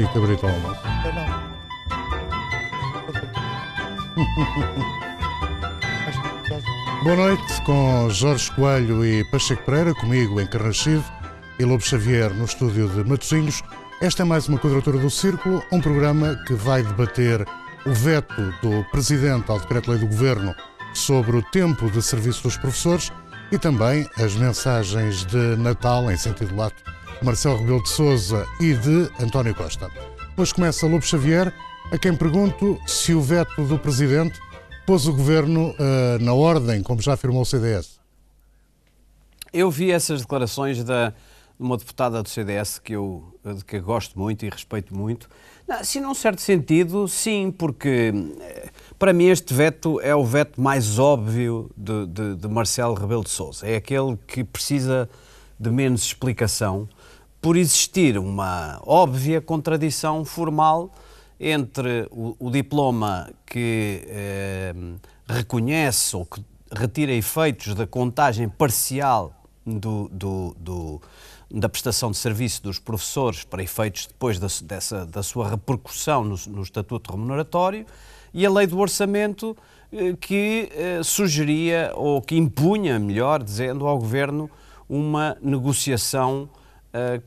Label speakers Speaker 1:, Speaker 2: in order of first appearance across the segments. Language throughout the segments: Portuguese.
Speaker 1: e cabrito ao almoço. Boa noite com Jorge Coelho e Pacheco Pereira, comigo em Carnachive e Lobo Xavier no estúdio de Matosinhos. Esta é mais uma quadratura do Círculo, um programa que vai debater o veto do Presidente ao Decreto-Lei do Governo sobre o tempo de serviço dos professores e também as mensagens de Natal, em sentido lato, Marcelo Rebelo de Souza e de António Costa. Hoje começa Lobo Xavier, a quem pergunto se o veto do Presidente pôs o Governo uh, na ordem, como já afirmou o CDS.
Speaker 2: Eu vi essas declarações da uma deputada do CDS que eu, de que eu gosto muito e respeito muito. Não, se num certo sentido, sim, porque eh, para mim este veto é o veto mais óbvio de, de, de Marcelo Rebelo de Sousa. É aquele que precisa de menos explicação por existir uma óbvia contradição formal entre o, o diploma que eh, reconhece ou que retira efeitos da contagem parcial do, do, do da prestação de serviço dos professores para efeitos depois da, dessa, da sua repercussão no, no estatuto remuneratório e a lei do orçamento eh, que eh, sugeria ou que impunha, melhor dizendo, ao governo uma negociação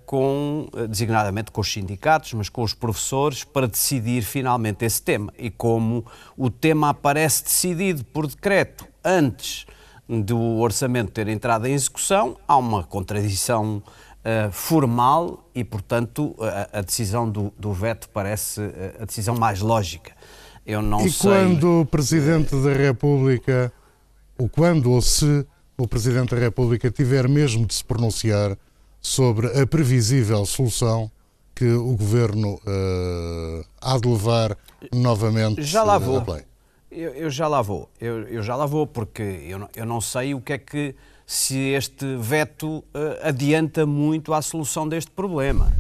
Speaker 2: com, designadamente com os sindicatos, mas com os professores, para decidir finalmente esse tema. E como o tema aparece decidido por decreto antes do orçamento ter entrado em execução, há uma contradição uh, formal e, portanto, a, a decisão do, do, veto parece a decisão mais lógica.
Speaker 1: Eu não e sei... quando o Presidente da República, ou quando ou se o Presidente da República tiver mesmo de se pronunciar sobre a previsível solução que o Governo uh, há de levar novamente
Speaker 2: já lá vou. Eu, eu, já lá vou. Eu, eu, já lá vou, porque eu não, eu não sei o que é que se este veto uh, adianta muito à solução deste problema.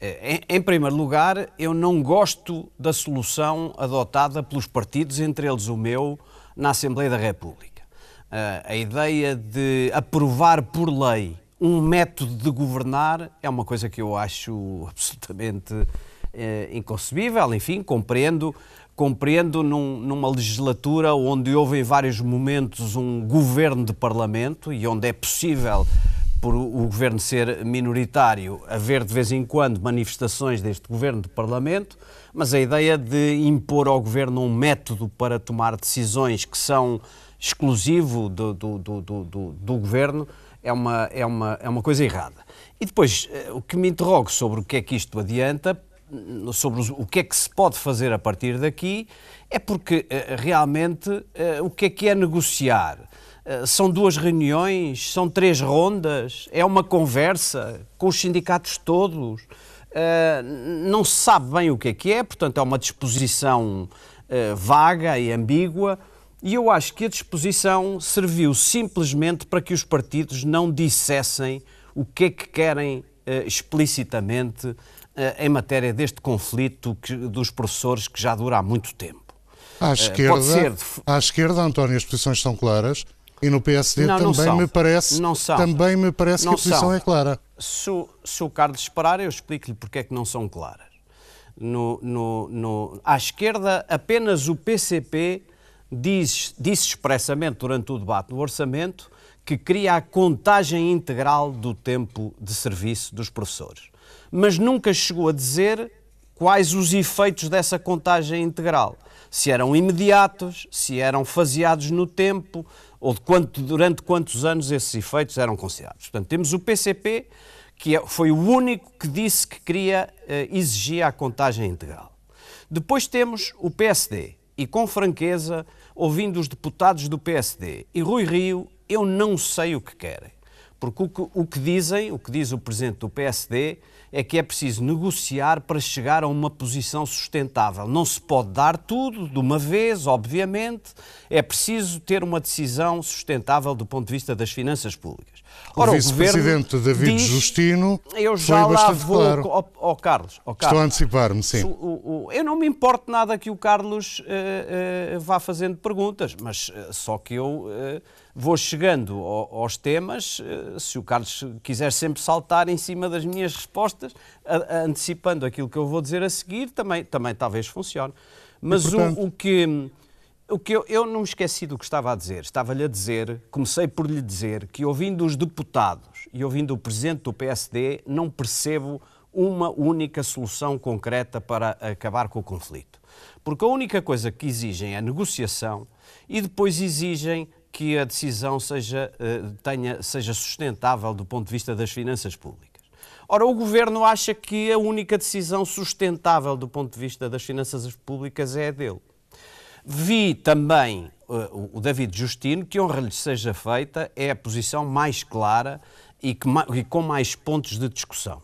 Speaker 2: Eh, em, em, primeiro lugar, eu não gosto da solução adotada pelos partidos, entre eles o meu, na Assembleia da República. Uh, a ideia de aprovar por lei um método de governar é uma coisa que eu acho absolutamente uh, inconcebível. Enfim, compreendo compreendo num, numa legislatura onde houve em vários momentos um governo de parlamento e onde é possível, por o governo ser minoritário, haver de vez em quando manifestações deste governo de parlamento, mas a ideia de impor ao governo um método para tomar decisões que são exclusivo do, do, do, do, do governo é uma, é, uma, é uma coisa errada. E depois, eh, o que me interrogo sobre o que é que isto adianta, sobre o que é que se pode fazer a partir daqui, é porque eh, realmente eh, o que é que é negociar? São duas reuniões, são três rondas, é uma conversa com os sindicatos todos. Não se sabe bem o que é que é, portanto, é uma disposição vaga e ambígua. E eu acho que a disposição serviu simplesmente para que os partidos não dissessem o que é que querem explicitamente eh, em matéria deste conflito que, dos professores que já dura há muito tempo.
Speaker 1: À eh, esquerda, ser... à esquerda António, as posições são claras e no PSD não, também, não me parece, também me parece não que a posição são. é clara.
Speaker 2: Se, se o Carlos esperar, eu explico-lhe porque é que não são claras. No, no, no, à esquerda, apenas o PCP disse expressamente durante o debate do orçamento que queria a contagem integral do tempo de serviço dos professores mas nunca chegou a dizer quais os efeitos dessa contagem integral. Se eram imediatos, se eram faseados no tempo, ou quanto, durante quantos anos esses efeitos eram considerados. Portanto, temos o PCP, que é, foi o único que disse que queria eh, exigir a contagem integral. Depois temos o PSD, e com franqueza, ouvindo os deputados do PSD e Rui Rio, eu não sei o que querem. Porque o que, o que dizem, o que diz o presidente do PSD, é que é preciso negociar para chegar a uma posição sustentável. Não se pode dar tudo de uma vez, obviamente, é preciso ter uma decisão sustentável do ponto de vista das finanças públicas.
Speaker 1: Ora, o vice-presidente David diz, Justino eu já foi lá vou, claro.
Speaker 2: Ó, ó, Carlos, ó,
Speaker 1: Carlos, Estou a antecipar-me, sim.
Speaker 2: O, o, eu não me importo nada que o Carlos uh, uh, vá fazendo perguntas, mas uh, só que eu vou chegando aos temas se o Carlos quiser sempre saltar em cima das minhas respostas, a, a, antecipando aquilo que eu vou dizer a seguir, também, também talvez funcione. Mas portanto... o, o, que, o que eu, eu não me esqueci do que estava a dizer. Estava-lhe a dizer, comecei por lhe dizer, que ouvindo os deputados e ouvindo o presidente do PSD, não percebo uma única solução concreta para acabar com o conflito. Porque a única coisa que exigem é negociação e depois exigem que a decisão seja, eh, tenha, seja sustentável do ponto de vista das finanças públicas. Ora, o governo acha que a única decisão sustentável do ponto de vista das finanças públicas é a dele. Vi também uh, o David Justino, que honra lhe seja feita, é a posição mais clara e, que, e com mais pontos de discussão.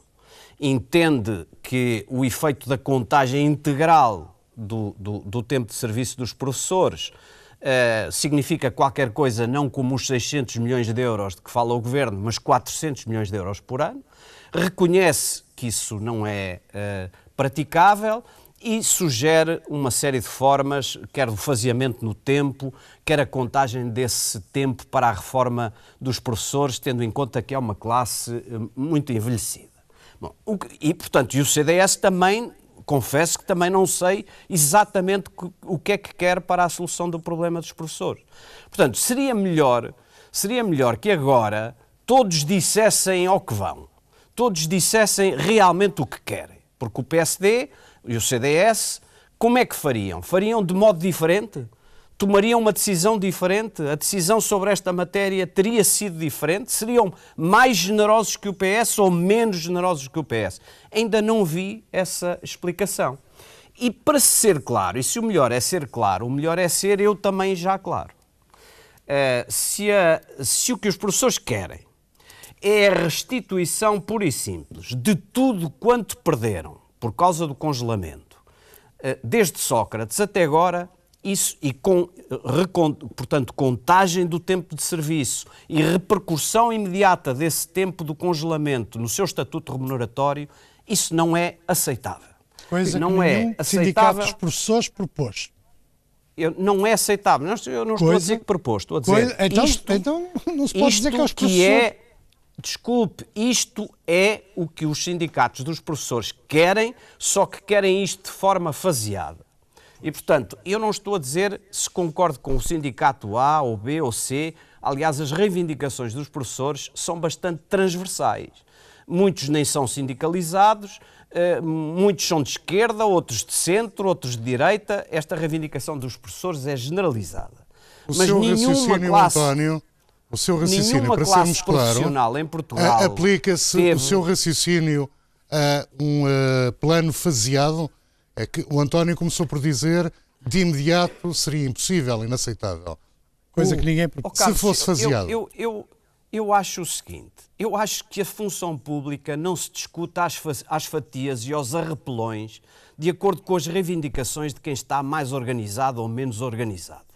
Speaker 2: Entende que o efeito da contagem integral do, do, do tempo de serviço dos professores Uh, significa qualquer coisa não como os 600 milhões de euros de que fala o Governo, mas 400 milhões de euros por ano. Reconhece que isso não é uh, praticável e sugere uma série de formas, quer do faseamento no tempo, quer a contagem desse tempo para a reforma dos professores, tendo em conta que é uma classe uh, muito envelhecida. Bom, e, portanto, e o CDS também confesso que também não sei exatamente o que é que quer para a solução do problema dos professores. Portanto, seria melhor, seria melhor que agora todos dissessem ao que vão, todos dissessem realmente o que querem, porque o PSD e o CDS, como é que fariam? Fariam de modo diferente? tomariam uma decisão diferente? A decisão sobre esta matéria teria sido diferente? Seriam mais generosos que o PS ou menos generosos que o PS? Ainda não vi essa explicação. E para ser claro, e se o melhor é ser claro, o melhor é ser eu também já claro. Uh, se, a, se o que os professores querem é a restituição pura e simples de tudo quanto perderam por causa do congelamento, uh, desde Sócrates até agora, isso e com, portanto, contagem do tempo de serviço e repercussão imediata desse tempo do congelamento no seu estatuto remuneratório, isso não é aceitável.
Speaker 3: Coisa não que é aceitável. sindicato dos professores propôs.
Speaker 2: Eu, não é aceitável. Eu não estou Coisa... a dizer que propôs, estou a dizer
Speaker 3: Coisa... então, isto, então não se pode dizer que é os professores... Que é,
Speaker 2: desculpe, isto é o que os sindicatos dos professores querem, só que querem isto de forma faseada. E, portanto, eu não estou a dizer se concordo com o sindicato A ou B ou C. Aliás, as reivindicações dos professores são bastante transversais. Muitos nem são sindicalizados, eh, muitos são de esquerda, outros de centro, outros de direita. Esta reivindicação dos professores é generalizada.
Speaker 1: O Mas seu nenhuma classe, António, o seu raciocínio, para sermos claro,
Speaker 2: em Portugal
Speaker 1: aplica-se teve... o seu raciocínio a um uh, plano faseado é que o António começou por dizer de imediato seria impossível, inaceitável.
Speaker 3: Coisa o, que ninguém.
Speaker 1: Oh, Carlos, se fosse faseado.
Speaker 2: Eu, eu, eu, eu, acho o seguinte: eu acho que a função pública não se discute às, às fatias e aos arrepelões de acordo com as reivindicações de quem está mais organizado ou menos organizado.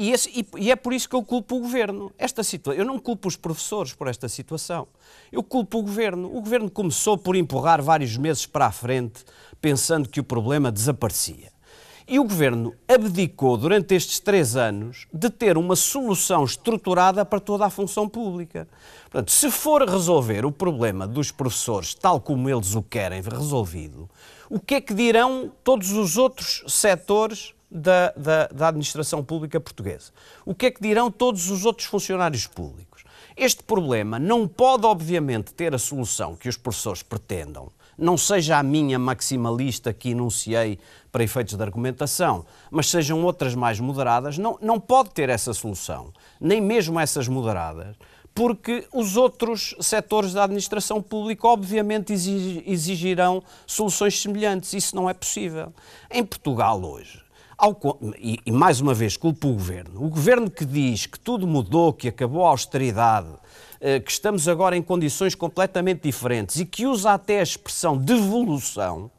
Speaker 2: E, esse, e, e, é por isso que eu culpo o governo. Esta situação, eu não culpo os professores por esta situação. Eu culpo o governo. O governo começou por empurrar vários meses para a frente pensando que o problema desaparecia. E o governo abdicou durante estes três anos de ter uma solução estruturada para toda a função pública. Portanto, se for resolver o problema dos professores tal como eles o querem resolvido, o que é que dirão todos os outros setores da, da, da administração pública portuguesa? O que é que dirão todos os outros funcionários públicos? Este problema não pode, obviamente, ter a solução que os professores pretendam não seja a minha maximalista que enunciei para efeitos de argumentação, mas sejam outras mais moderadas, não, não pode ter essa solução, nem mesmo essas moderadas, porque os outros setores da administração pública obviamente exigirão soluções semelhantes. Isso não é possível. Em Portugal hoje, ao, e, e, mais uma vez culpo o governo, o governo que diz que tudo mudou, que acabou a austeridade, eh, que estamos agora em condições completamente diferentes e que usa até a expressão devolução,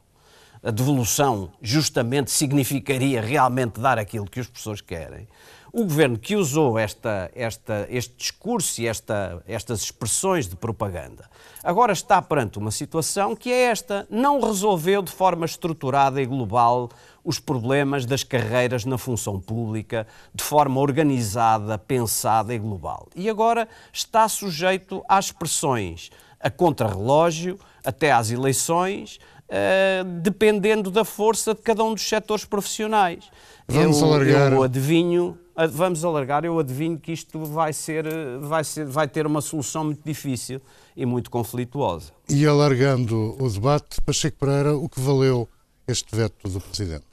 Speaker 2: a devolução justamente significaria realmente dar aquilo que os professores querem. O governo que usou esta, esta, este discurso e esta, estas expressões de propaganda agora está perante uma situação que é esta: não resolveu de forma estruturada e global os problemas das carreiras na função pública de forma organizada, pensada e global. E agora está sujeito às pressões a contrarrelógio, até às eleições, uh, dependendo da força de cada um dos setores profissionais.
Speaker 1: Vamos eu, alargar.
Speaker 2: Eu adivinho, vamos alargar, eu adivinho que isto vai, ser, vai, ser, vai ter uma solução muito difícil e muito conflituosa.
Speaker 1: E alargando o debate, Pacheco Pereira, o que valeu este veto do Presidente?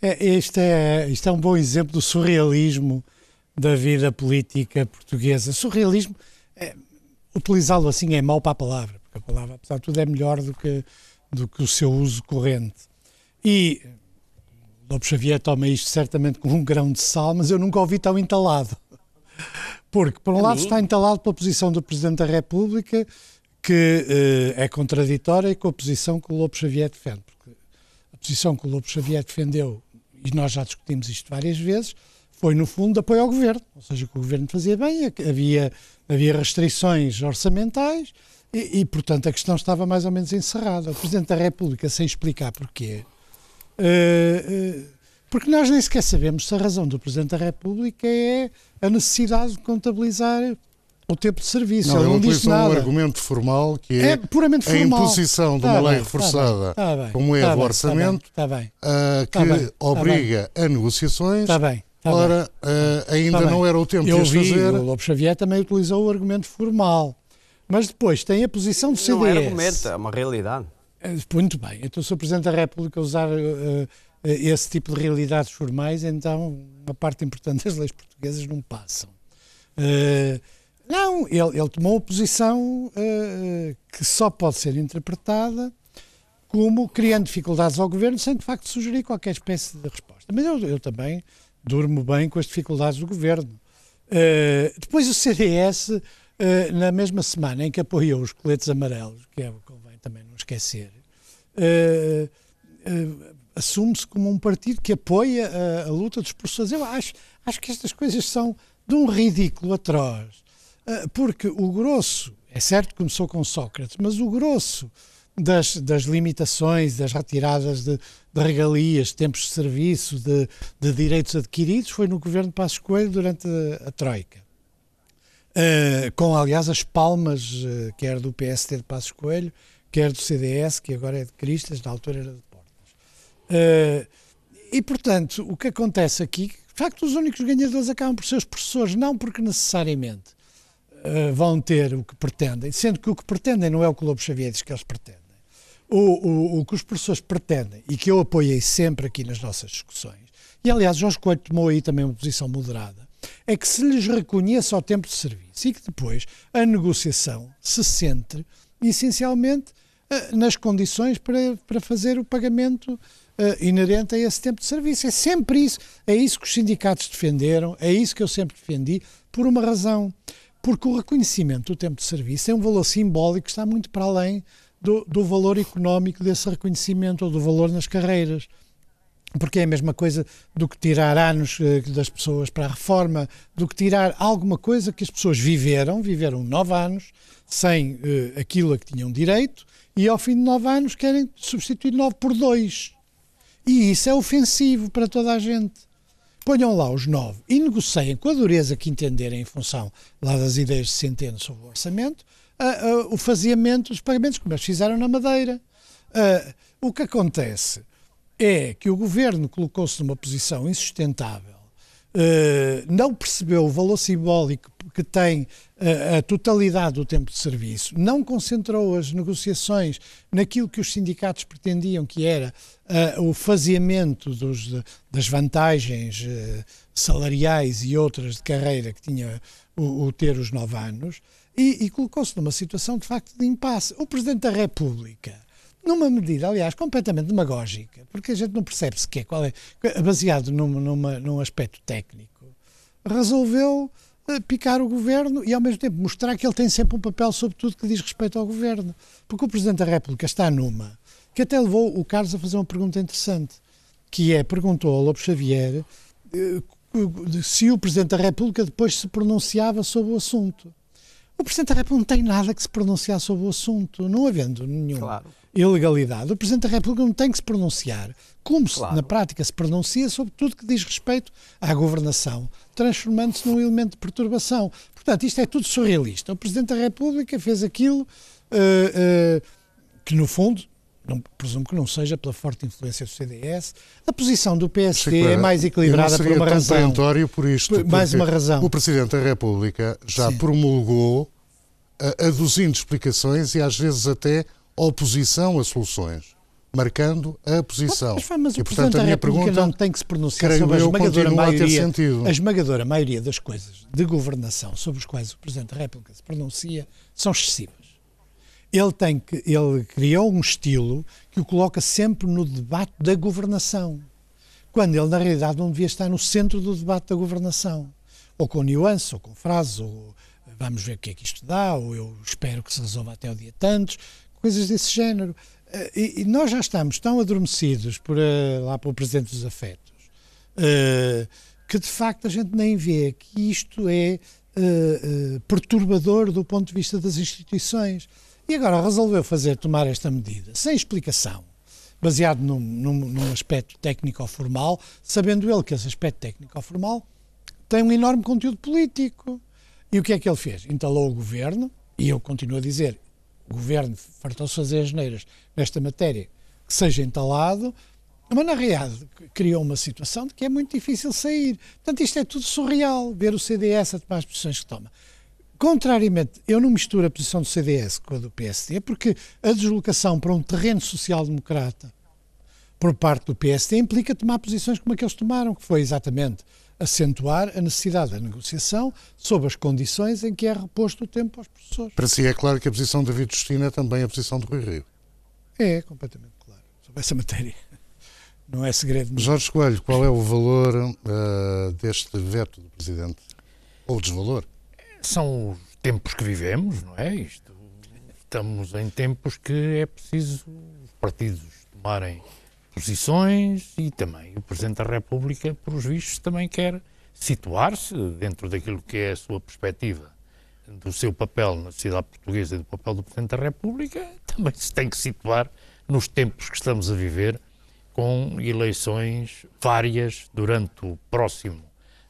Speaker 3: É, este, é, este é um bom exemplo do surrealismo da vida política portuguesa. Surrealismo, é, utilizá-lo assim é mau para a palavra, porque a palavra, apesar de tudo, é melhor do que, do que o seu uso corrente. E Lobo Xavier toma isto certamente com um grão de sal, mas eu nunca ouvi tão entalado. Porque, por um a lado, mim? está entalado pela posição do Presidente da República, que uh, é contraditória com a posição que o Lobo Xavier defende. Posição que o Lobo Xavier defendeu, e nós já discutimos isto várias vezes, foi, no fundo, apoio ao governo. Ou seja, que o governo fazia bem, havia, havia restrições orçamentais e, e, portanto, a questão estava mais ou menos encerrada. O Presidente da República, sem explicar porquê, uh, uh, porque nós nem sequer sabemos se a razão do Presidente da República é a necessidade de contabilizar o tempo de serviço.
Speaker 1: Não,
Speaker 3: ele
Speaker 1: não disse nada. um argumento formal que é, é
Speaker 3: puramente
Speaker 1: formal. a imposição de tá uma bem, lei tá reforçada, tá bem, como é tá o bem, orçamento,
Speaker 3: tá bem,
Speaker 1: uh, que obriga a negociações.
Speaker 3: bem.
Speaker 1: Ora, uh, ainda não era o tempo
Speaker 3: Eu
Speaker 1: de vi, fazer.
Speaker 3: O Lobo Xavier também utilizou o argumento formal. Mas depois tem a posição do CDS. Não
Speaker 2: é argumento, é uma realidade.
Speaker 3: Muito bem. Então, se o Presidente da República usar uh, esse tipo de realidades formais, então uma parte importante das leis portuguesas não passam. Uh, não, ele, ele, tomou uma posição uh, que só pode ser interpretada como criando dificuldades ao governo sem de facto sugerir qualquer espécie de resposta. Mas eu, eu também durmo bem com as dificuldades do governo. Uh, depois o CDS, uh, na mesma semana em que apoiou os coletes amarelos, que é o que convém também não esquecer, uh, assume-se como um partido que apoia a, a, luta dos professores. Eu acho, acho que estas coisas são de um ridículo atroz. Uh, porque o grosso, é certo que começou com Sócrates, mas o grosso das, das limitações, das retiradas de, de regalias, de tempos de serviço, de, de, direitos adquiridos, foi no governo de Passos Coelho durante a, a Troika. Uh, com, aliás, as palmas, uh, quer do PST de Passos Coelho, quer do CDS, que agora é de Cristas, na altura era de Uh, e, portanto, o que acontece aqui, de facto, os únicos ganhadores acabam por ser os professores, não porque necessariamente uh, vão ter o que pretendem, sendo que o que pretendem não é o que o Lobo Xavier diz que eles pretendem. O, o, o que os professores pretendem, e que eu apoiei sempre aqui nas nossas discussões, e aliás Jorge Coelho tomou aí também uma posição moderada, é que se lhes reconheça o tempo de serviço e que depois a negociação se centre essencialmente uh, nas condições para, para fazer o pagamento uh, inerente a esse tempo de serviço. É sempre isso. É isso que os sindicatos defenderam, é isso que eu sempre defendi, por uma razão. Porque o reconhecimento do tempo de serviço é um valor simbólico que está muito para além do, do valor económico desse reconhecimento ou do valor nas carreiras porque é a mesma coisa do que tirar anos uh, das pessoas para a reforma, do que tirar alguma coisa que as pessoas viveram, viveram nove anos, sem uh, aquilo a que tinham direito, e ao fim de nove anos querem substituir nove por dois. E isso é ofensivo para toda a gente. Ponham lá os nove e negociem com a dureza que entenderem em função lá das ideias de Centeno sobre o orçamento, uh, uh, o faziamento dos pagamentos, como eles fizeram na Madeira. Uh, o que acontece é que o governo colocou-se numa posição insustentável, não percebeu o valor simbólico que tem a, a, totalidade do tempo de serviço, não concentrou as negociações naquilo que os sindicatos pretendiam, que era uh, o faseamento dos, das vantagens uh, salariais e outras de carreira que tinha o, o ter os nove anos, e, e colocou-se numa situação de facto de impasse. O Presidente da República, numa medida, aliás, completamente demagógica, porque a gente não percebe sequer qual é, baseado num, numa, num aspecto técnico, resolveu picar o governo e ao mesmo tempo mostrar que ele tem sempre um papel sobre tudo que diz respeito ao governo. Porque o Presidente da República está numa que até levou o Carlos a fazer uma pergunta interessante, que é, perguntou ao Lobo Xavier eh, se o Presidente da República depois se pronunciava sobre o assunto. O Presidente da República não tem nada que se pronunciar sobre o assunto, não havendo nenhuma claro. Ilegalidade. O Presidente da República não tem que se pronunciar, como claro. se, na prática se pronuncia sobre tudo que diz respeito à governação, transformando-se num elemento de perturbação. Portanto, isto é tudo surrealista. O Presidente da República fez aquilo uh, uh, que, no fundo, não, presumo que não seja pela forte influência do CDS. A posição do PSD é mais equilibrada por uma razão.
Speaker 1: por isto.
Speaker 3: Mais uma razão.
Speaker 1: O Presidente da República já Sim. promulgou aduzindo explicações e às vezes até oposição a soluções, marcando a posição.
Speaker 3: Mas, mas, e, portanto, a minha pergunta não tem que se pronunciar sobre a esmagadora maioria, a, a esmagadora maioria das coisas de governação sobre as quais o Presidente da República se pronuncia são excessivas ele tem que ele criou um estilo que o coloca sempre no debate da governação, quando ele na realidade não devia estar no centro do debate da governação, ou com nuances, ou com frases, ou vamos ver o que é que isto dá, ou eu espero que se resolva até o dia tantos, coisas desse género. Eh, e, e nós já estamos tão adormecidos por, uh, lá pelo Presidente dos Afetos uh, que de facto a gente nem vê que isto é perturbador do ponto de vista das instituições. E agora resolveu fazer, tomar esta medida, sem explicação, baseado num, num, num aspecto técnico-formal, sabendo ele que esse aspecto técnico-formal tem um enorme conteúdo político. E o que é que ele fez? Instalou o governo, e eu continuo a dizer, o governo fartou-se fazer as neiras nesta matéria, que seja entalado, mas na realidade criou uma situação de que é muito difícil sair. Portanto, isto é tudo surreal, ver o CDS a tomar as posições que toma. Contrariamente, eu não misturo a posição do CDS com a do PSD, porque a deslocação para um terreno social-democrata por parte do PSD implica tomar posições como a que eles tomaram, que foi exatamente acentuar a necessidade da negociação sob as condições em que é reposto o tempo aos professores.
Speaker 1: Para si é claro que a posição de David Justina é também a posição do Rui Rio.
Speaker 3: É, completamente claro, sobre essa matéria. Não é segredo.
Speaker 1: Jorge Coelho, qual é o valor uh, deste veto do Presidente? Ou o desvalor?
Speaker 4: são os tempos que vivemos, não é? Isto, estamos em tempos que é preciso os partidos tomarem posições e também o Presidente da República, por os vistos, também quer situar-se dentro daquilo que é a sua perspectiva do seu papel na sociedade portuguesa e do papel do Presidente da República, também se tem que situar nos tempos que estamos a viver, com eleições várias durante o próximo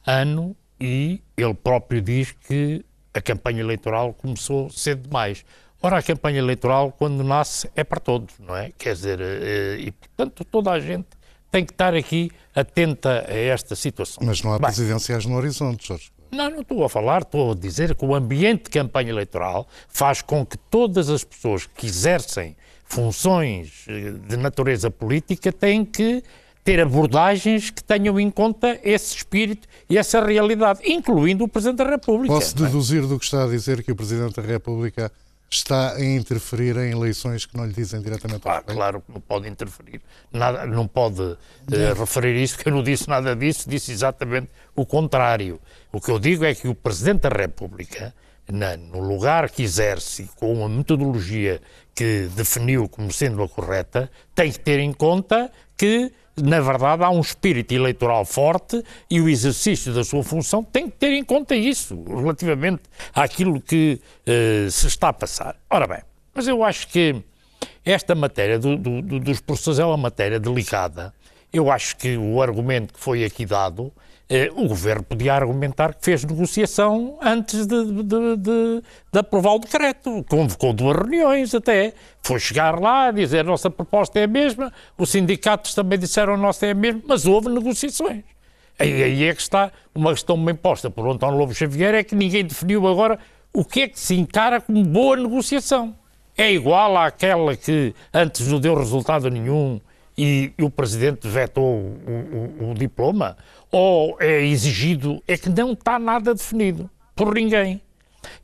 Speaker 4: ano e ele próprio diz que a campanha eleitoral começou cedo demais. Ora, a campanha eleitoral, quando nasce, é para todos, não é? Quer dizer, eh, e portanto toda a gente tem que estar aqui atenta a esta situação.
Speaker 1: Mas não há Bem, presidenciais no horizonte, Jorge.
Speaker 4: Não, não estou a falar, estou a dizer que o ambiente de campanha eleitoral faz com que todas as pessoas que exercem funções eh, de natureza política têm que ter abordagens que tenham em conta esse espírito e essa realidade, incluindo o Presidente da República.
Speaker 1: Posso é? deduzir do que está a dizer que o Presidente da República está a interferir em eleições que não lhe dizem diretamente
Speaker 4: claro, claro que não pode interferir. Nada, não pode uh, referir isso, porque eu não disse nada disso, disse exatamente o contrário. O que eu digo é que o Presidente da República, na, no lugar que exerce, com uma metodologia que definiu como sendo a correta, tem que ter em conta que na verdade, há um espírito eleitoral forte e o exercício da sua função tem que ter em conta isso, relativamente àquilo que uh, se está a passar. Ora bem, mas eu acho que esta matéria do, do, dos professores é uma matéria delicada. Eu acho que o argumento que foi aqui dado o governo podia argumentar que fez negociação antes de, de, de, de, aprovar o decreto. Convocou duas reuniões até. Foi chegar lá, dizer a nossa proposta é a mesma, os sindicatos também disseram a nossa é a mesma, mas houve negociações. Aí, aí é que está uma questão bem posta por António Lobo Xavier, é que ninguém definiu agora o que é que se encara como boa negociação. É igual àquela que antes não deu resultado nenhum e, e o Presidente vetou o, o, o diploma? Ou é exigido, é que não está nada definido por ninguém.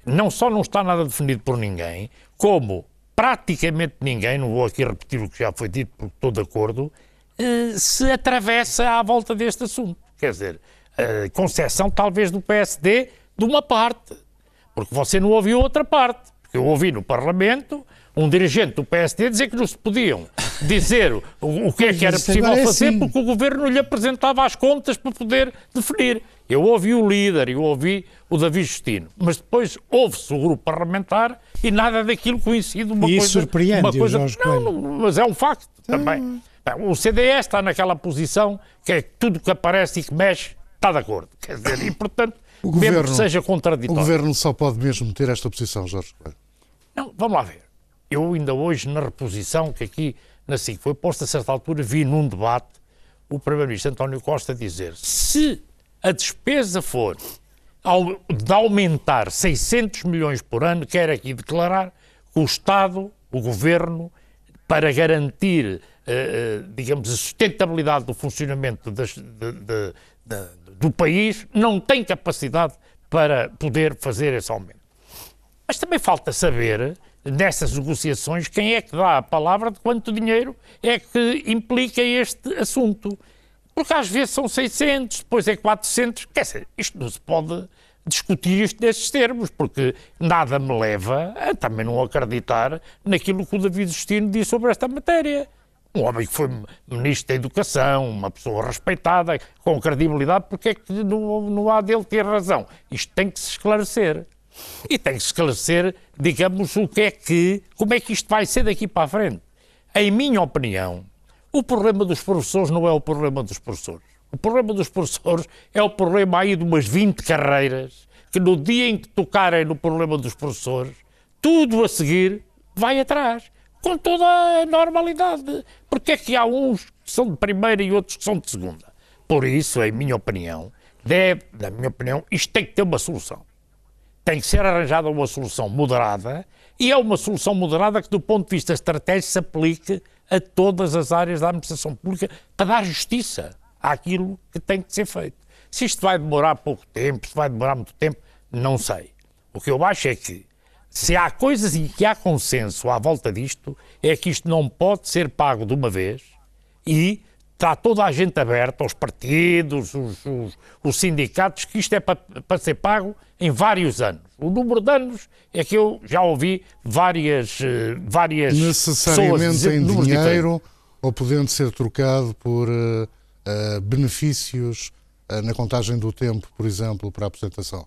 Speaker 4: Não só não está nada definido por ninguém, como praticamente ninguém, não vou aqui repetir o que já foi dito porque estou de acordo, eh, se atravessa à volta deste assunto. Quer dizer, a concessão talvez do PSD de uma parte, porque você não ouviu outra parte. Eu ouvi no Parlamento um dirigente do PSD dizer que não se podiam dizer o, o que é que era possível é fazer assim. porque o governo lhe apresentava as contas para poder definir. Eu ouvi o líder, eu ouvi o Davi Justino, mas depois ouve-se o grupo parlamentar e nada daquilo coincide uma
Speaker 3: e
Speaker 4: coisa.
Speaker 3: surpreende uma coisa,
Speaker 4: não, não, mas é um facto também. O CDS está naquela posição que é tudo que aparece e que mexe está de acordo. Quer dizer, e portanto, o mesmo governo, que seja contraditório.
Speaker 1: O governo só pode mesmo ter esta posição, Jorge Coelho.
Speaker 4: Não, vamos lá ver. Eu ainda hoje, na reposição que aqui na SIC foi posta a certa altura, vi num debate o Primeiro-Ministro António Costa dizer se a despesa for de aumentar 600 milhões por ano, quer aqui declarar que o Estado, o Governo, para garantir, uh, digamos, a sustentabilidade do funcionamento das, de, de, de, do país, não tem capacidade para poder fazer esse aumento. Mas também falta saber nessas negociações quem é que dá a palavra de quanto dinheiro é que implica este assunto. Porque às vezes são 600, depois é 400. Quer dizer, isto não se pode discutir isto nesses termos, porque nada me leva a também não acreditar naquilo que o David Justino disse sobre esta matéria. Um homem que foi ministro da Educação, uma pessoa respeitada, com credibilidade, porque é que não, não há dele ter razão? Isto tem que se esclarecer. E tem que esclarecer, digamos, o que é que, como é que isto vai ser daqui para a frente. Em minha opinião, o problema dos professores não é o problema dos professores. O problema dos professores é o problema aí de umas 20 carreiras que no dia em que tocarem no problema dos professores, tudo a seguir vai atrás, com toda a normalidade. Porque é que há uns que são de primeira e outros que são de segunda? Por isso, em minha opinião, deve, na minha opinião, isto tem que ter uma solução tem que ser arranjada uma solução moderada e é uma solução moderada que, do ponto de vista estratégico, se aplique a todas as áreas da administração pública para dar justiça àquilo que tem que ser feito. Se isto vai demorar pouco tempo, se vai demorar muito tempo, não sei. O que eu acho é que, se há coisas em que há consenso à volta disto, é que isto não pode ser pago de uma vez e está toda a gente aberta, os partidos, os, os, os sindicatos, que isto é para, para, ser pago em vários anos. O número de anos é que eu já ouvi várias, eh, várias
Speaker 1: Necessariamente dizer, em dinheiro ou podendo ser trocado por uh, uh, benefícios uh, na contagem do tempo, por exemplo, para a apresentação?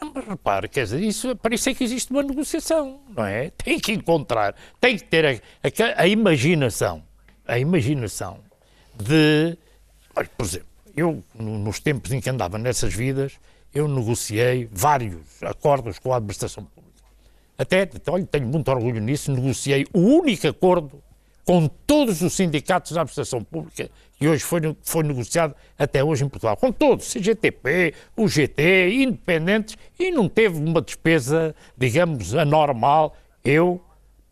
Speaker 4: Não, mas repare, quer dizer, isso, para isso é que existe uma negociação, não é? Tem que encontrar, tem que ter a, a, a imaginação, a imaginação de. Olha, por exemplo, eu, nos tempos em que andava nessas vidas, eu negociei vários acordos com a administração pública. Até, olha, tenho muito orgulho nisso, negociei o único acordo com todos os sindicatos da administração pública que hoje foi, foi negociado até hoje em Portugal. Com todos, CGTP, UGT, independentes, e não teve uma despesa, digamos, anormal. Eu,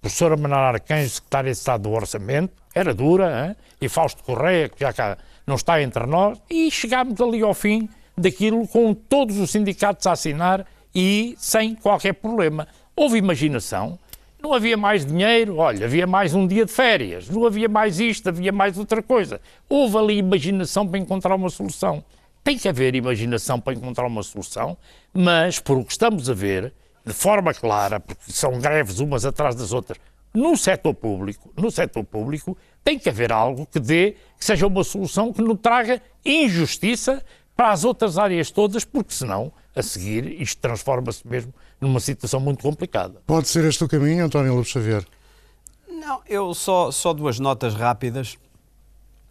Speaker 4: professora Manuel Arcanjo, secretária de Estado do Orçamento, era dura, hein? e Fausto Correia, que já cá não está entre nós, e chegámos ali ao fim daquilo com todos os sindicatos a assinar e sem qualquer problema. Houve imaginação, não havia mais dinheiro, olha, havia mais um dia de férias, não havia mais isto, havia mais outra coisa. Houve ali imaginação para encontrar uma solução. Tem que haver imaginação para encontrar uma solução, mas por o que estamos a ver, de forma clara, porque são greves umas atrás das outras, no setor público, no setor público, tem que haver algo que dê, que seja uma solução que não traga injustiça para as outras áreas todas, porque senão, a seguir, isto transforma-se mesmo numa situação muito complicada.
Speaker 1: Pode ser este o caminho, António Lopes Xavier?
Speaker 2: Não, eu só, só duas notas rápidas.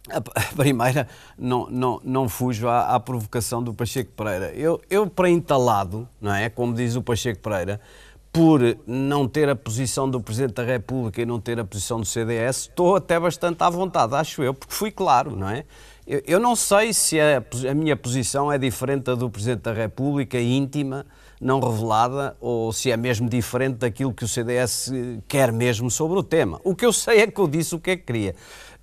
Speaker 2: A primeira, não, não, não fujo à, à provocação do Pacheco Pereira. Eu, eu, para entalado, não é? Como diz o Pacheco Pereira, por não ter a posição do Presidente da República e não ter a posição do CDS, estou até bastante à vontade, acho eu, porque fui claro, não é? Eu, eu não sei se a, a, minha posição é diferente da do Presidente da República, íntima, não revelada, ou se é mesmo diferente daquilo que o CDS quer mesmo sobre o tema. O que eu sei é que eu disse o que é que queria.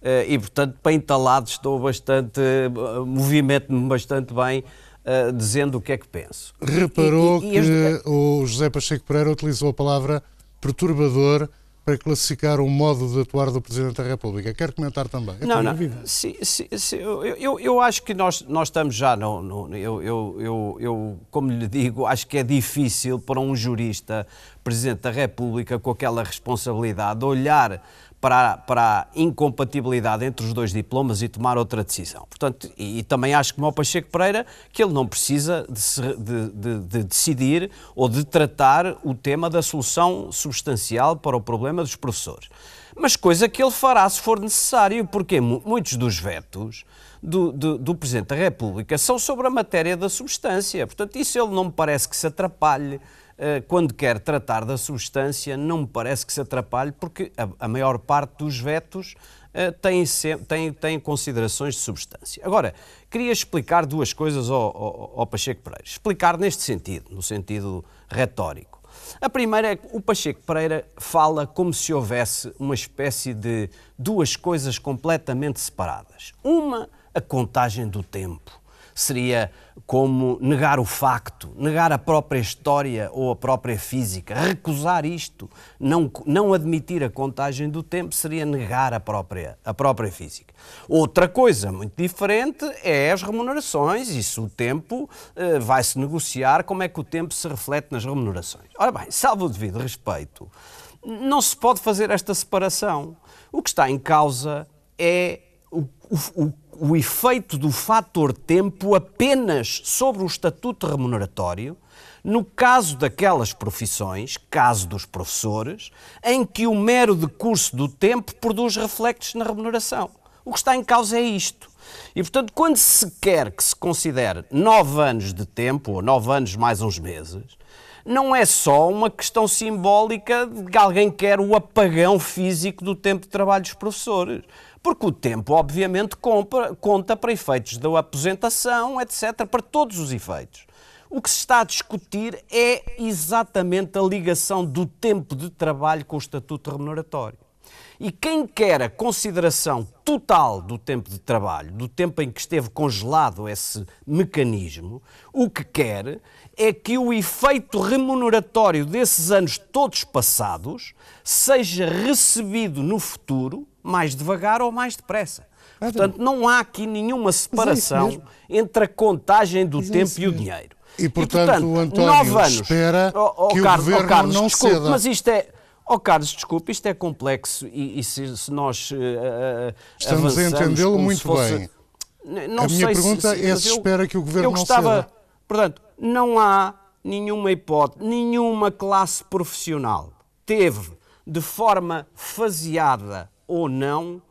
Speaker 2: Eh, e, portanto, para entalado estou bastante, eh, movimento-me bastante bem uh, dizendo o que é que penso.
Speaker 1: Reparou e, e, e este... que o José Pacheco Pereira utilizou a palavra perturbador para classificar o modo de atuar do Presidente da República. Quer comentar também?
Speaker 2: Não, não. Sim, sim, sim, eu, eu, eu, acho que nós, nós estamos já no. no eu, eu, eu, eu, como lhe digo, acho que é difícil para um jurista, Presidente da República, com aquela responsabilidade, olhar para, para a incompatibilidade entre os dois diplomas e tomar outra decisão. Portanto, e, e também acho como o Pacheco Pereira que ele não precisa de, se, de, de, de, decidir ou de tratar o tema da solução substancial para o problema dos professores. Mas coisa que ele fará se for necessário, porque muitos dos vetos do, do, do Presidente da República são sobre a matéria da substância. Portanto, isso ele não me parece que se atrapalhe quando quer tratar da substância, não me parece que se atrapalhe, porque a, maior parte dos vetos tem, tem, tem considerações de substância. Agora, queria explicar duas coisas ao, ao, ao Pacheco Pereira. Explicar neste sentido, no sentido retórico. A primeira é que o Pacheco Pereira fala como se houvesse uma espécie de duas coisas completamente separadas. Uma, a contagem do tempo seria como negar o facto, negar a própria história ou a própria física. Recusar isto, não, não admitir a contagem do tempo, seria negar a própria, a própria física. Outra coisa muito diferente é as remunerações. Isso o tempo eh, vai-se negociar, como é que o tempo se reflete nas remunerações. Ora bem, salvo o devido respeito, não se pode fazer esta separação. O que está em causa é o, o, o efeito do fator tempo apenas sobre o estatuto remuneratório, no caso daquelas profissões, caso dos professores, em que o mero decurso do tempo produz reflexos na remuneração. O que está em causa é isto. E, portanto, quando se quer que se considere nove anos de tempo, ou nove anos mais uns meses, não é só uma questão simbólica de que alguém quer o apagão físico do tempo de trabalho dos professores. Porque o tempo, obviamente, compra, conta para efeitos da aposentação, etc., para todos os efeitos. O que se está a discutir é exatamente a ligação do tempo de trabalho com o estatuto remuneratório. E quem quer a consideração total do tempo de trabalho, do tempo em que esteve congelado esse mecanismo, o que quer é que o efeito remuneratório desses anos todos passados seja recebido no futuro mais devagar ou mais depressa. Portanto, não há aqui nenhuma é separação é entre a contagem do é tempo e o dinheiro.
Speaker 1: E, portanto, e, portanto o António anos, espera oh, oh, que Carlos, o governo oh, Carlos, não
Speaker 2: desculpe,
Speaker 1: ceda.
Speaker 2: Mas isto é... Oh, Carlos, desculpe, isto é complexo e, e se, se, nós uh,
Speaker 1: Estamos a entendê-lo muito fosse... bem. Não a minha pergunta se, é se eu, espera que o governo eu gostava, não ceda.
Speaker 2: Portanto, não há nenhuma hipótese, nenhuma classe profissional teve de forma faseada ou não,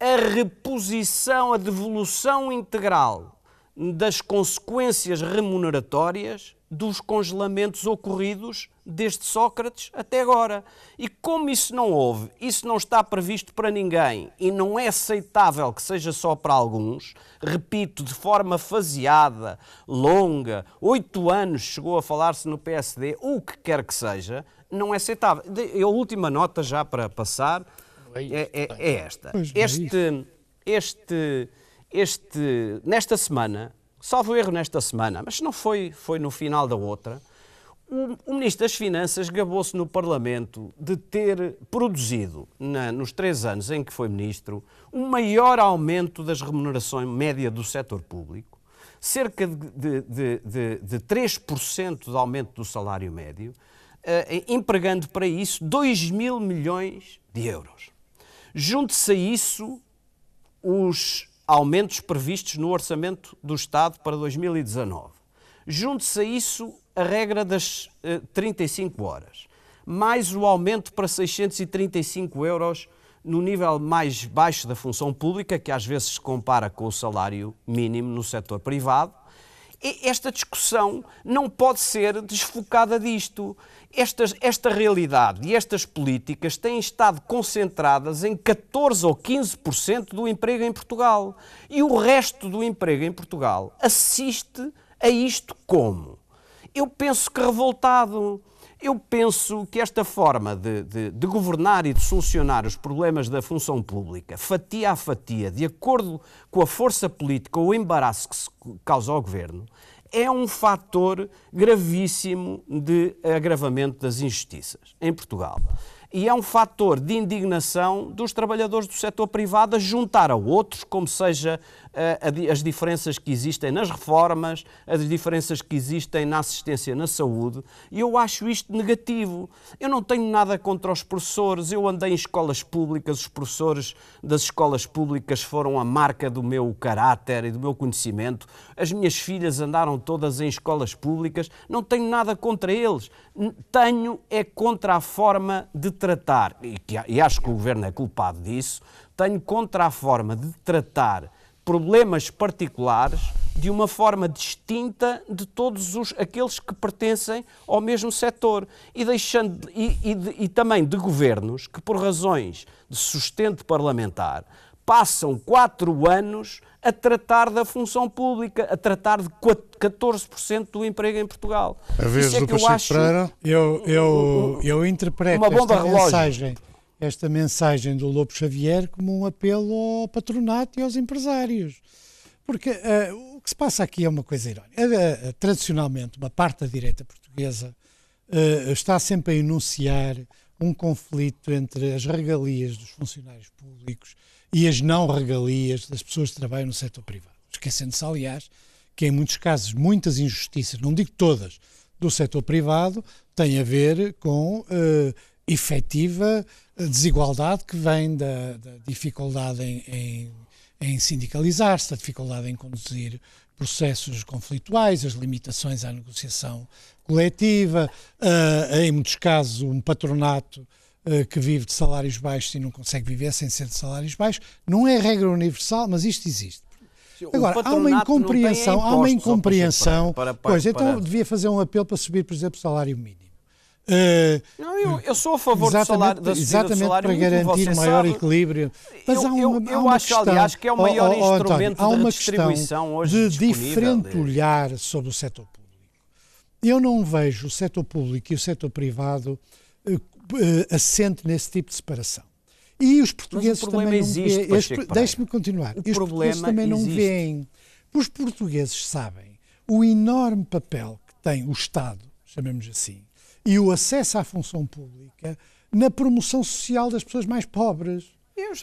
Speaker 2: a reposição, a devolução integral das consequências remuneratórias dos congelamentos ocorridos desde Sócrates até agora. E como isso não houve, isso não está previsto para ninguém e não é aceitável que seja só para alguns, repito, de forma faseada, longa, oito anos chegou a falar-se no PSD, o que quer que seja, não é aceitável. A última nota já para passar é, é, é, é esta. Este, este, este, nesta semana, salvo erro nesta semana, mas não foi, foi no final da outra, o, o Ministro das Finanças gabou-se no Parlamento de ter produzido, na, nos três anos em que foi Ministro, o um maior aumento das remunerações média do setor público, cerca de, de, de, de 3% de aumento do salário médio, eh, empregando para isso 2 mil milhões de euros. Junte-se a isso os aumentos previstos no Orçamento do Estado para 2019. Junte-se a isso a regra das eh, 35 horas, mais o aumento para 635 euros no nível mais baixo da função pública, que às vezes se compara com o salário mínimo no setor privado, esta discussão não pode ser desfocada disto. Esta, esta realidade e estas políticas têm estado concentradas em 14 ou 15% do emprego em Portugal. E o resto do emprego em Portugal assiste a isto como? Eu penso que revoltado. Eu penso que esta forma de, de, de, governar e de solucionar os problemas da função pública, fatia a fatia, de acordo com a força política ou o embaraço que se causa ao governo, é um fator gravíssimo de agravamento das injustiças em Portugal. e é um fator de indignação dos trabalhadores do setor privado a juntar a outros, como seja as diferenças que existem nas reformas, as diferenças que existem na assistência na saúde, e eu acho isto negativo. Eu não tenho nada contra os professores, eu andei em escolas públicas, os professores das escolas públicas foram a marca do meu caráter e do meu conhecimento, as minhas filhas andaram todas em escolas públicas, não tenho nada contra eles, tenho é contra a forma de tratar, e, e acho que o governo é culpado disso, tenho contra a forma de tratar problemas particulares de uma forma distinta de todos os, aqueles que pertencem ao mesmo setor e, deixando, e, e, e também de governos que, por razões de sustento parlamentar, passam quatro anos a tratar da função pública, a tratar de 14% do emprego em Portugal.
Speaker 1: A vez é do Pacheco acho, Pereira?
Speaker 3: Eu, eu, eu interpreto uma bomba esta relógio. mensagem esta mensagem do Lobo Xavier como um apelo ao patronato e aos empresários. Porque uh, o que se passa aqui é uma coisa irónica. Uh, tradicionalmente, uma parte da direita portuguesa uh, está sempre a enunciar um conflito entre as regalias dos funcionários públicos e as não regalias das pessoas que trabalham no setor privado. Esquecendo-se, aliás, que em muitos casos muitas injustiças, não digo todas, do setor privado têm a ver com uh, efetiva desigualdade que vem da, da dificuldade em, em, em sindicalizar-se, da dificuldade em conduzir processos conflituais, as limitações à negociação coletiva, uh, em muitos casos um patronato uh, que vive de salários baixos e não consegue viver sem ser de salários baixos. Não é regra universal, mas isto existe. Agora, há uma incompreensão, há uma incompreensão. Para, para, para, pois, então devia fazer um apelo para subir, por exemplo, o salário mínimo.
Speaker 2: Uh, não, eu, eu, sou a favor do salário, da
Speaker 3: Exatamente
Speaker 2: salário
Speaker 3: para garantir maior sabe. equilíbrio.
Speaker 2: Mas eu, há uma, eu, eu há uma acho, questão, aliás, que é o maior oh, oh, instrumento António, há uma distribuição hoje
Speaker 3: de diferente olhar sobre o setor público. Eu não vejo o setor público e o setor privado uh, uh, assente nesse tipo de separação. E os portugueses também
Speaker 2: existe,
Speaker 3: não veem. Deixe-me continuar. O os portugueses também existe. não veem. Os portugueses sabem o enorme papel que tem o Estado, chamemos assim, e o acesso à função pública na promoção social das pessoas mais pobres.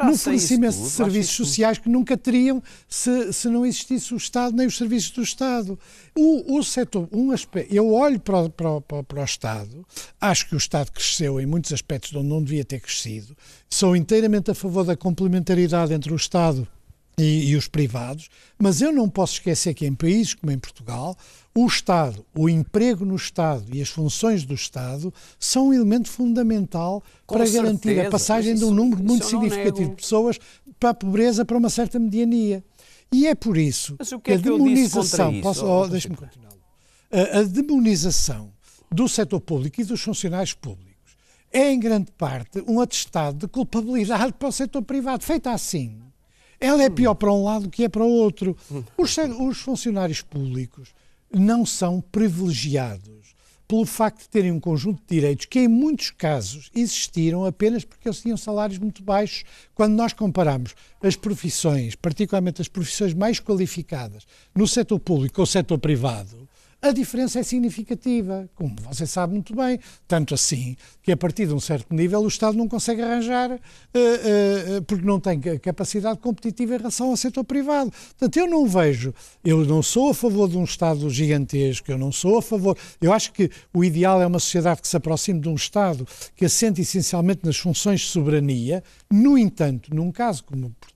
Speaker 3: no fornecimento de serviços sociais que nunca teriam se, se não existisse o Estado nem os serviços do Estado. O, o setor, um aspecto, eu olho para, para, para, para, o Estado, acho que o Estado cresceu em muitos aspectos onde não devia ter crescido, sou inteiramente a favor da complementaridade entre o Estado e, e, os privados, mas eu não posso esquecer que em países como em Portugal, o Estado, o emprego no Estado e as funções do Estado são um elemento fundamental Com para certeza, garantir a passagem isso, de um número muito significativo de pessoas para a pobreza para uma certa mediania. E é por isso
Speaker 2: que, que, é que, a demonização,
Speaker 3: posso, oh, deixa-me continuar. A, a demonização do setor público e dos funcionários públicos é em grande parte um atestado de culpabilidade para o setor privado, feita assim ela é pior para um lado que é para o outro. Os, os funcionários públicos não são privilegiados pelo facto de terem um conjunto de direitos que, em muitos casos, existiram apenas porque eles tinham salários muito baixos. Quando nós comparamos as profissões, particularmente as profissões mais qualificadas, no setor público ou setor privado, a diferença é significativa, como você sabe muito bem, tanto assim que a partir de um certo nível o Estado não consegue arranjar uh, uh, porque não tem capacidade competitiva em relação ao setor privado. Portanto, eu não vejo, eu não sou a favor de um Estado gigantesco, eu não sou a favor. Eu acho que o ideal é uma sociedade que se aproxime de um Estado que assente essencialmente nas funções de soberania. No entanto, num caso como Portugal,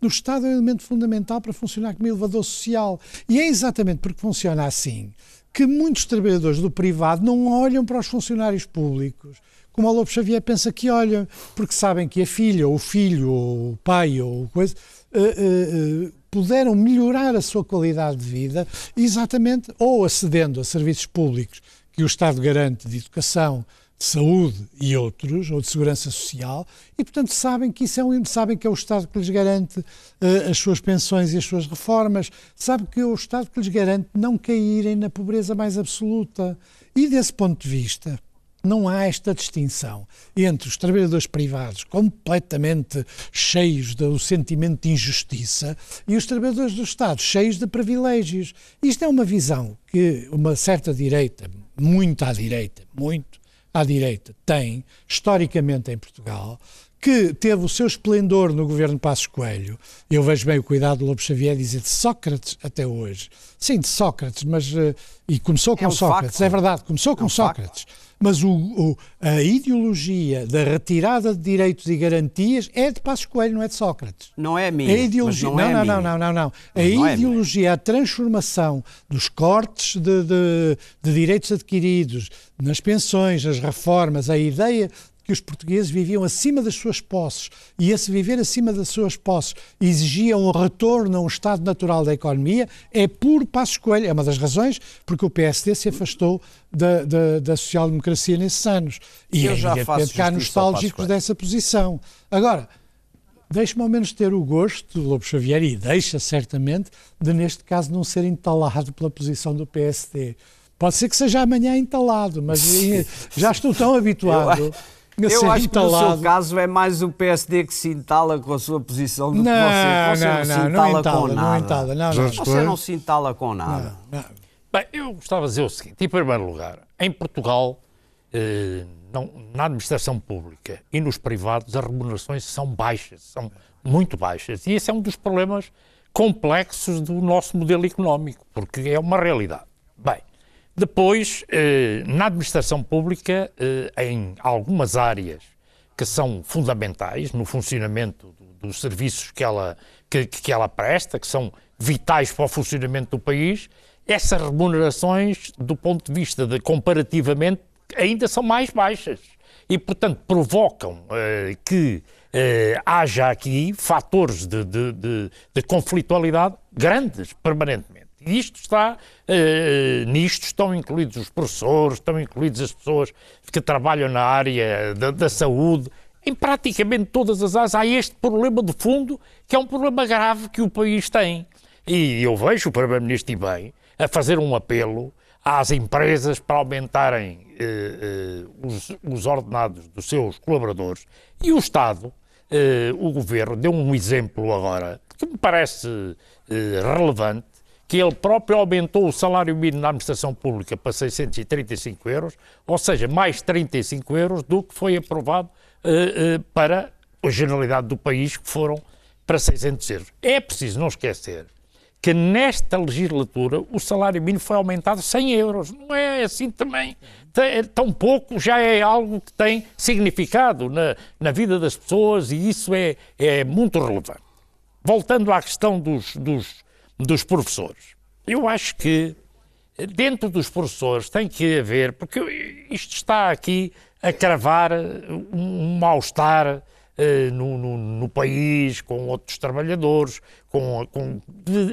Speaker 3: o Estado é um elemento fundamental para funcionar como elevador social. E é exatamente porque funciona assim que muitos trabalhadores do privado não olham para os funcionários públicos como o Lobo Xavier pensa que olham, porque sabem que a filha, ou o filho, ou o pai, ou coisa, uh, uh, uh, puderam melhorar a sua qualidade de vida exatamente ou acedendo a serviços públicos que o Estado garante de educação, de saúde e outros, ou de segurança social, e portanto sabem que isso é um, sabem que é o Estado que lhes garante uh, as suas pensões e as suas reformas, sabem que é o Estado que lhes garante não caírem na pobreza mais absoluta. E desse ponto de vista, não há esta distinção entre os trabalhadores privados completamente cheios do sentimento de injustiça e os trabalhadores do Estado cheios de privilégios. Isto é uma visão que uma certa direita, muito à direita, muito, à direita. Tem, historicamente em Portugal, que teve o seu esplendor no governo Passos Coelho. Eu vejo bem o cuidado do Lobo Xavier dizer de Sócrates até hoje. Sim, de Sócrates, mas. Uh, e começou com é um Sócrates, facto. é verdade, começou com é um Sócrates. Facto. Mas o, o, a ideologia da retirada de direitos e garantias é de Passos Coelho, não é de Sócrates.
Speaker 2: Não é minha. A
Speaker 3: ideologia,
Speaker 2: não,
Speaker 3: não,
Speaker 2: é
Speaker 3: não, não, não, não, não, A não é ideologia, é a transformação dos cortes de, de, de direitos adquiridos nas pensões, as reformas, a ideia que os portugueses viviam acima das suas posses e esse viver acima das suas posses exigia um retorno a um estado natural da economia, é puro passo escolha. É uma das razões porque o PSD se afastou da, da, da social-democracia nesses anos. E
Speaker 2: Eu já faço
Speaker 3: cá nostálgicos dessa posição. Agora, deixe-me ao menos ter o gosto, Lobo Xavier, e deixa certamente, de neste caso não ser entalado pela posição do PSD. Pode ser que seja amanhã entalado, mas já estou tão habituado.
Speaker 2: Eu acho que no seu caso é mais o PSD que se entala com a sua posição do
Speaker 3: não,
Speaker 2: que você. Você não,
Speaker 3: não,
Speaker 2: se entala,
Speaker 3: não entala
Speaker 2: com nada.
Speaker 3: Não entala, não, não.
Speaker 2: Você não se entala com nada.
Speaker 4: Bem, eu gostava de dizer o seguinte: em primeiro lugar, em Portugal, eh, não, na administração pública e nos privados, as remunerações são baixas, são muito baixas. E esse é um dos problemas complexos do nosso modelo económico, porque é uma realidade. Bem, depois, eh, na administração pública, eh, em algumas áreas que são fundamentais no funcionamento dos serviços que ela, que, que ela presta, que são vitais para o funcionamento do país, essas remunerações, do ponto de vista de comparativamente, ainda são mais baixas. E, portanto, provocam uh, que haja aqui fatores de, de, de, de conflitualidade grandes, permanentemente. E isto está, uh, nisto estão incluídos os professores, estão incluídos as pessoas que trabalham na área da, da saúde, em praticamente todas as áreas há este problema de fundo, que é um problema grave que o país tem. E eu vejo o Primeiro-Ministro e bem a fazer um apelo às empresas para aumentarem eh, eh, os, os, ordenados dos seus colaboradores. E o Estado, eh, o Governo, deu um exemplo agora que me parece relevante, que ele próprio aumentou o salário mínimo na administração pública para 635 euros, ou seja, mais 35 euros do que foi aprovado uh, uh, para a generalidade do país, que foram para 600 euros. É preciso não esquecer que nesta legislatura o salário mínimo foi aumentado 100 euros. Não é assim também. Tão pouco já é algo que tem significado na, na vida das pessoas e isso é, é muito relevante. Voltando à questão dos, dos dos professores. Eu acho que dentro dos professores tem que haver, porque isto está aqui a cravar um, mal-estar uh, no, no, no, país, com outros trabalhadores, com, com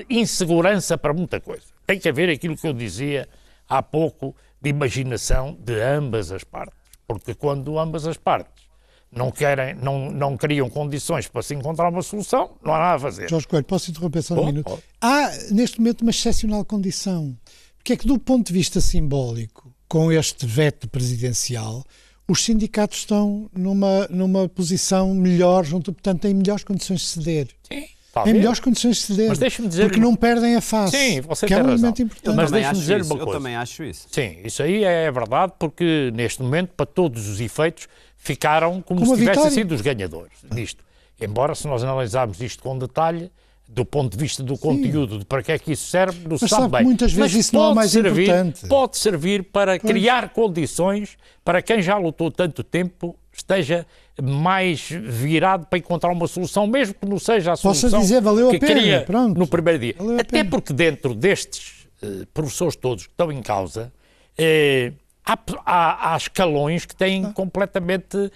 Speaker 4: insegurança para muita coisa. Tem que haver aquilo que eu dizia há pouco de imaginação de ambas as partes, porque quando ambas as partes não querem, não, não criam condições para se encontrar uma solução, não há nada a fazer.
Speaker 3: Jorge Coelho, posso interromper só um oh, minuto? Oh. Há, neste momento, uma excepcional condição, porque é que, do ponto de vista simbólico, com este veto presidencial, os sindicatos estão numa, numa posição melhor, junto, portanto, têm melhores condições de ceder.
Speaker 4: Sim.
Speaker 3: Em melhores condições de ceder. Mas dizer porque não perdem a face.
Speaker 4: Sim, você
Speaker 3: que
Speaker 4: tem
Speaker 3: é um
Speaker 4: razão.
Speaker 3: elemento importante.
Speaker 4: Mas deixe-me dizer
Speaker 2: isso,
Speaker 4: uma coisa.
Speaker 2: Eu também acho isso.
Speaker 4: Sim, isso aí é verdade, porque neste momento, para todos os efeitos, ficaram como,
Speaker 3: como
Speaker 4: se tivessem sido os ganhadores disto. Embora, se nós analisarmos isto com detalhe, do ponto de vista do conteúdo, Sim. de para que é que isso serve, não sabe,
Speaker 3: sabe
Speaker 4: bem.
Speaker 3: muitas vezes
Speaker 4: Mas
Speaker 3: isso não é mais
Speaker 4: servir,
Speaker 3: importante.
Speaker 4: Pode servir para pois. criar condições para quem já lutou tanto tempo esteja mais virado para encontrar uma solução, mesmo que não seja a solução
Speaker 3: Posso dizer, valeu
Speaker 4: que
Speaker 3: a pena.
Speaker 4: queria
Speaker 3: Pronto.
Speaker 4: no primeiro dia.
Speaker 3: Valeu
Speaker 4: Até porque dentro destes uh, professores todos que estão em causa, uh, há, há, há, escalões que têm ah. completamente uh,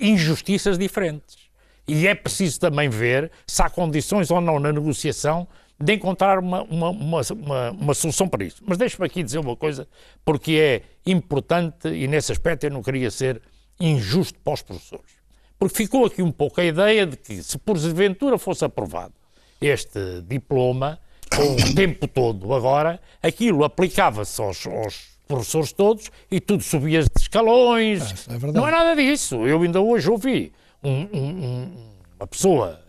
Speaker 4: injustiças diferentes. E é preciso também ver se há condições ou não na negociação de encontrar uma, uma, uma, uma, uma solução para isso. Mas deixe-me aqui dizer uma coisa, porque é importante e nesse aspecto eu não queria ser injusto para os professores. Porque ficou aqui um pouco a ideia de que se porventura fosse aprovado este diploma, com o tempo todo agora, aquilo aplicava-se aos, aos professores todos e tudo subia de escalões.
Speaker 3: É, é
Speaker 4: não é nada disso. Eu ainda hoje ouvi um, um, uma pessoa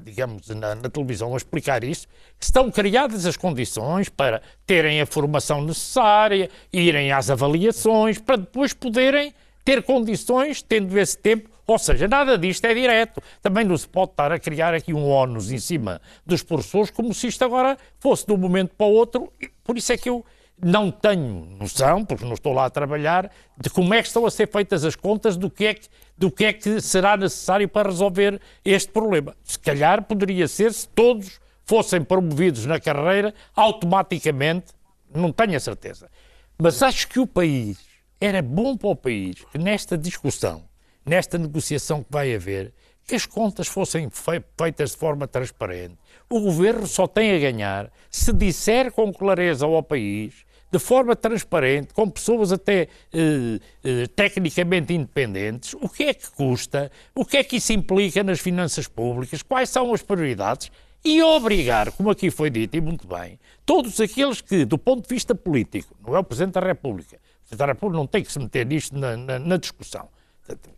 Speaker 4: digamos, na, na, televisão a explicar isso, estão criadas as condições para terem a formação necessária, irem às avaliações, para depois poderem ter condições, tendo esse tempo, ou seja, nada disto é direto. Também não se pode estar a criar aqui um ónus em cima dos professores como se isto agora fosse de um momento para o outro. Por isso é que eu não tenho noção, porque não estou lá a trabalhar, de como é que estão a ser feitas as contas do que é que, do que, é que será necessário para resolver este problema. Se calhar poderia ser se todos fossem promovidos na carreira automaticamente, não tenho a certeza. Mas acho que o país, era bom para o país que nesta discussão nesta negociação que vai haver, que as contas fossem feitas de forma transparente. O governo só tem a ganhar se disser com clareza ao país, de forma transparente, com pessoas até eh, eh, tecnicamente independentes, o que é que custa, o que é que isso implica nas finanças públicas, quais são as prioridades e obrigar, como aqui foi dito e muito bem, todos aqueles que, do ponto de vista político, não é? O Presidente da República, o Presidente da República não tem que se meter nisto na, na, na discussão,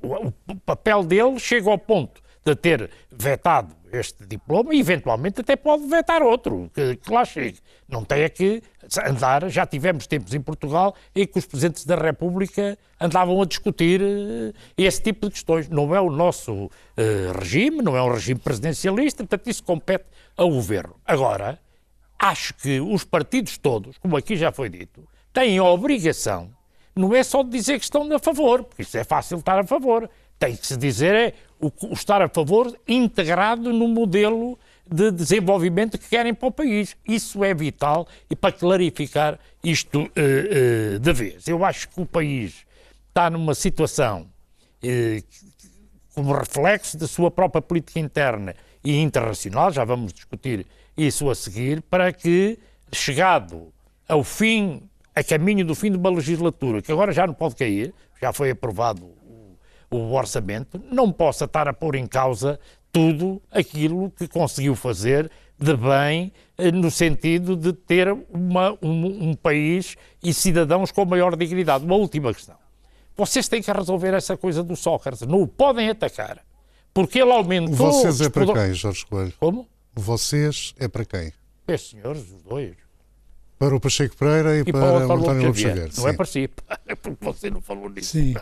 Speaker 4: o papel dele chega ao ponto de ter vetado este diploma e eventualmente até pode vetar outro, que, que lá chegue. Não tem é que andar, já tivemos tempos em Portugal em que os presidentes da República andavam a discutir uh, esse tipo de questões. Não é o nosso uh, regime, não é um regime presidencialista, portanto isso compete ao governo. Agora, acho que os partidos todos, como aqui já foi dito, têm a obrigação não é só de dizer que estão a favor, porque isso é fácil estar a favor. Tem que se dizer é o, o estar a favor integrado no modelo de desenvolvimento que querem para o país. Isso é vital e para clarificar isto uh, uh, de vez. Eu acho que o país está numa situação uh, como reflexo da sua própria política interna e internacional, já vamos discutir isso a seguir, para que, chegado ao fim a caminho do fim de uma legislatura, que agora já não pode cair, já foi aprovado o, orçamento, não possa estar a pôr em causa tudo aquilo que conseguiu fazer de bem, eh, no sentido de ter uma, um, um, país e cidadãos com maior dignidade. Uma última questão. Vocês têm que resolver essa coisa do Sócrates. Não o podem atacar. Porque ele aumentou...
Speaker 1: Vocês é para quem, Jorge Coelho?
Speaker 4: Como?
Speaker 1: Vocês é para quem?
Speaker 4: É, senhores, os dois.
Speaker 1: Para o Pacheco Pereira e, e para, para o António Lopes Xavier.
Speaker 4: Não é para si, é porque você não falou nisso.
Speaker 3: Sim.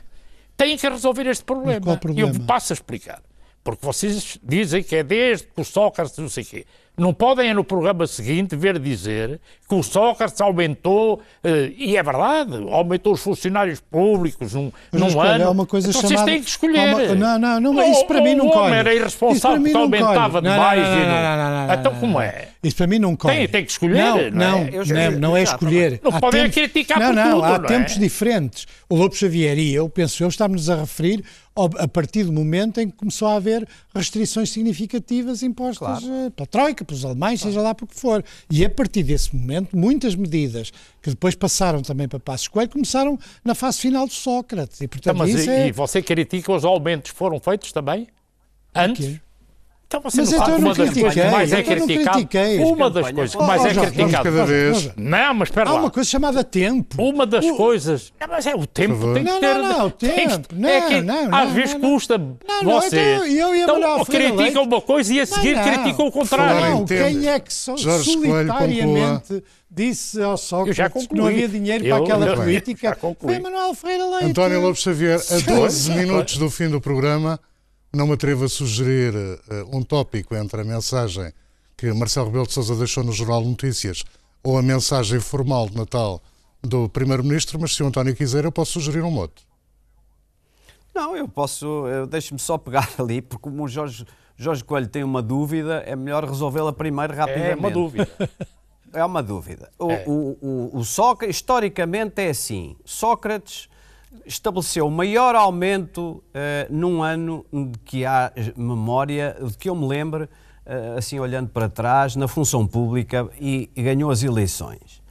Speaker 4: Têm que resolver este problema.
Speaker 3: problema?
Speaker 4: E eu passo a explicar. Porque vocês dizem que é desde que o Sócrates não sei o quê. Não podem no programa seguinte ver dizer que o Sócrates aumentou, uh, e é verdade, aumentou os funcionários públicos num, num
Speaker 3: escolha,
Speaker 4: ano.
Speaker 3: É uma coisa
Speaker 4: então
Speaker 3: chamada...
Speaker 4: Vocês têm que escolher.
Speaker 3: Uma... Não, não, não, isso para mim não
Speaker 4: colhe. O
Speaker 3: homem
Speaker 4: era irresponsável porque aumentava demais
Speaker 3: não,
Speaker 4: e
Speaker 3: não...
Speaker 4: Então como é?
Speaker 3: Isso para mim não colhe.
Speaker 4: Tem, tem que escolher.
Speaker 3: Não,
Speaker 4: não,
Speaker 3: não,
Speaker 4: é?
Speaker 3: não, não é escolher.
Speaker 4: Não podem tempos... criticar
Speaker 3: não,
Speaker 4: por
Speaker 3: não,
Speaker 4: tudo,
Speaker 3: há
Speaker 4: não
Speaker 3: tempos
Speaker 4: é?
Speaker 3: diferentes. O Lobo Xavier e eu, penso eu, estamos-nos a referir a partir do momento em que começou a haver restrições significativas impostas claro. Eh, pela Troika, pelos alemães, claro. seja lá por que for. E a partir desse momento, muitas medidas que depois passaram também para Passos Coelho começaram na fase final de Sócrates. E, portanto,
Speaker 4: então, mas
Speaker 3: e,
Speaker 4: é... e você critica os aumentos foram feitos também? Antes?
Speaker 3: Então você mas não então uma das coisas que mais é criticado.
Speaker 4: Uma das coisas que mais é criticado.
Speaker 1: Cada vez.
Speaker 4: Não, mas espera
Speaker 3: lá.
Speaker 4: Há
Speaker 3: uma coisa chamada tempo.
Speaker 4: Uma das coisas. Não, mas é o tempo tem que ter.
Speaker 3: Não, não, o tempo. Não,
Speaker 4: é que
Speaker 3: não,
Speaker 4: às vezes custa vocês.
Speaker 3: Eu e a
Speaker 4: então, criticam uma coisa e a seguir criticam o contrário.
Speaker 3: Não, quem é que solitariamente disse ao Sócrates que não havia dinheiro para aquela política? Foi Manuel Ferreira Leite.
Speaker 1: António Lopes Xavier, a 12 minutos do fim do programa não me atrevo a sugerir uh, um tópico entre a mensagem que Marcelo Rebelo de Sousa deixou no Jornal de Notícias ou a mensagem formal de Natal do Primeiro-Ministro, mas se o António quiser, eu posso sugerir um mote.
Speaker 2: Não, eu posso, deixe-me só pegar ali, porque como o Jorge, Jorge Coelho tem uma dúvida, é melhor resolvê-la primeiro rapidamente.
Speaker 4: É uma dúvida.
Speaker 2: É uma dúvida. O, é. o, o, o Sócrates, historicamente é assim, Sócrates estabeleceu o maior aumento uh, num ano de que há memória, de que eu me lembro, uh, assim olhando para trás, na função pública e, e ganhou as eleições.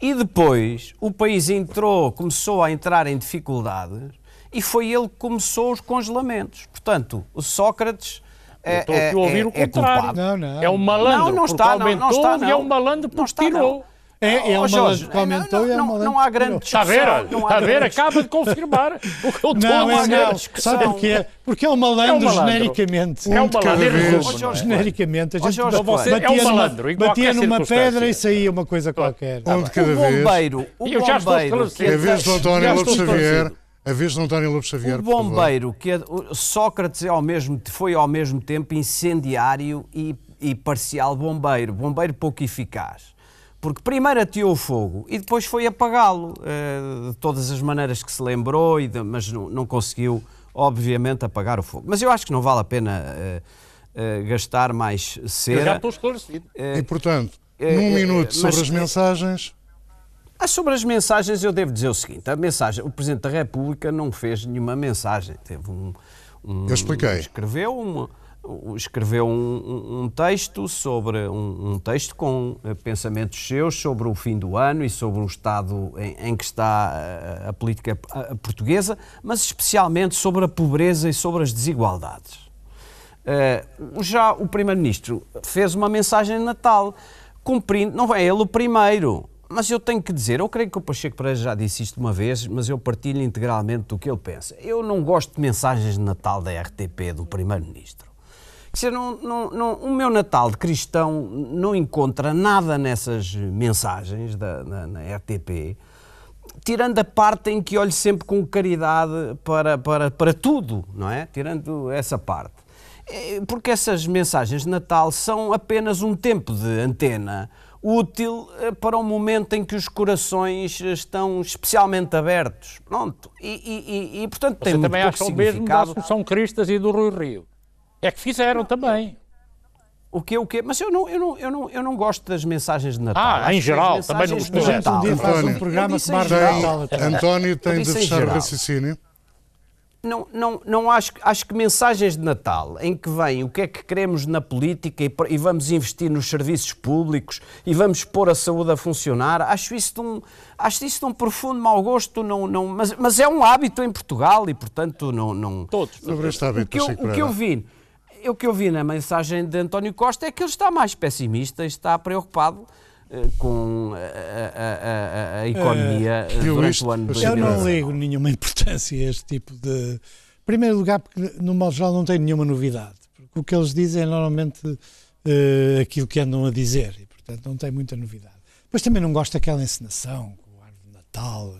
Speaker 2: E depois o país entrou, começou a entrar em dificuldades e foi ele que começou os congelamentos. Portanto, o Sócrates é,
Speaker 4: estou a ouvir
Speaker 2: é,
Speaker 4: o contrário.
Speaker 3: Não, não.
Speaker 4: É um malandro não, não está, não, não está, não. e é um malandro porque tirou.
Speaker 3: É, é
Speaker 2: Oh,
Speaker 3: uma
Speaker 2: Jorge,
Speaker 3: que aumentou
Speaker 2: não,
Speaker 3: e é
Speaker 2: não,
Speaker 3: uma
Speaker 2: não há grande
Speaker 4: Está a ver?
Speaker 2: discussão, não
Speaker 4: Está a ver? Acaba de confirmar o que eu estou
Speaker 3: Não,
Speaker 4: a
Speaker 3: é
Speaker 4: dizer.
Speaker 3: não.
Speaker 2: discussão.
Speaker 3: Sabe porquê? Porque é um malandro,
Speaker 4: É um malandro.
Speaker 3: genericamente.
Speaker 4: É um malandro. não é?
Speaker 3: Genericamente, a gente
Speaker 2: Jorge, você
Speaker 3: batia
Speaker 4: é um
Speaker 3: numa-
Speaker 4: malandro, em
Speaker 3: batia
Speaker 4: qualquer
Speaker 3: numa pedra e saía uma coisa qualquer.
Speaker 1: Um de cada
Speaker 2: o
Speaker 1: vez.
Speaker 2: bombeiro, o
Speaker 4: Eu já estou
Speaker 2: bombeiro.
Speaker 1: É a vez de António Lopes Xavier. A vez de António Lopes Xavier.
Speaker 2: O bombeiro, que é, o Sócrates é ao mesmo, foi ao mesmo tempo incendiário e, e parcial bombeiro, bombeiro pouco eficaz. Porque primeiro ateou o fogo e depois foi apagá-lo, eh, de todas as maneiras que se lembrou, e de- mas não, não conseguiu, obviamente, apagar o fogo. Mas eu acho que não vale a pena eh, eh, gastar mais
Speaker 4: Eu já
Speaker 2: cera.
Speaker 4: estou esclarecido.
Speaker 1: E, portanto, num minuto
Speaker 2: mas-
Speaker 1: sobre as mensagens.
Speaker 2: Ah, sobre as mensagens, eu devo dizer o seguinte: a mensagem, o Presidente da República não fez nenhuma mensagem. Teve um. um-
Speaker 1: Eu expliquei.
Speaker 2: Escreveu, uma- um, escreveu um, um- texto sobre um, um texto com eh, pensamentos seus sobre o fim do ano e sobre o estado em, em que está eh, a, política eh, portuguesa, mas especialmente sobre a pobreza e sobre as desigualdades. Eh, já o Primeiro-Ministro fez uma mensagem de Natal, cumprindo, não é ele o primeiro, mas eu tenho que dizer, eu creio que o Pacheco Pereira já disse isto uma vez, mas eu partilho integralmente do que ele pensa. Eu não gosto de mensagens de Natal da RTP do Primeiro-Ministro. Quer dizer, não, não, não- o meu Natal de cristão não encontra nada nessas mensagens da, na, na RTP, tirando a parte em que olho sempre com caridade para, para, para tudo, não é? Tirando essa parte. Eh, Porque essas mensagens de Natal são apenas um tempo de antena útil eh, para um momento em que os corações estão especialmente abertos. Pronto. E, e- e- e, portanto, tem
Speaker 4: Você
Speaker 2: muito
Speaker 4: também
Speaker 2: pouco
Speaker 4: acha o mesmo da. Assunção Cristas e do Rui Rio. É que fizeram também.
Speaker 2: O quê, o quê? Mas eu não, eu não, eu não, eu não gosto das mensagens de Natal.
Speaker 4: Ah,
Speaker 2: Acho
Speaker 4: em
Speaker 2: que
Speaker 4: geral, também não
Speaker 2: de
Speaker 3: gente um dia faz um programa que
Speaker 2: geral.
Speaker 3: Natal.
Speaker 1: António tem de fechar o raciocínio.
Speaker 2: Não, não, não acho, acho que mensagens de Natal em que vem o que é que queremos na política e, e vamos investir nos serviços públicos e vamos pôr a saúde a funcionar, acho isso de um, acho isso de um profundo mau gosto, não, não, mas, mas é um hábito em Portugal e, portanto, não. não
Speaker 4: Todos.
Speaker 1: Sobre este
Speaker 2: o,
Speaker 1: hábito,
Speaker 2: que eu, o que eu vi. O que eu vi na mensagem de António Costa é que ele está mais pessimista e está preocupado eh, com a, a- a- a- economia
Speaker 1: viu
Speaker 2: durante
Speaker 1: isto,
Speaker 2: o ano de
Speaker 3: Eu não
Speaker 2: 2019.
Speaker 3: ligo nenhuma importância a este tipo de. Em primeiro lugar, porque no modo geral não tem nenhuma novidade. Porque o que eles dizem é normalmente eh, aquilo que andam a dizer e, portanto, não tem muita novidade. Depois também não gosto daquela encenação com o árvore de Natal.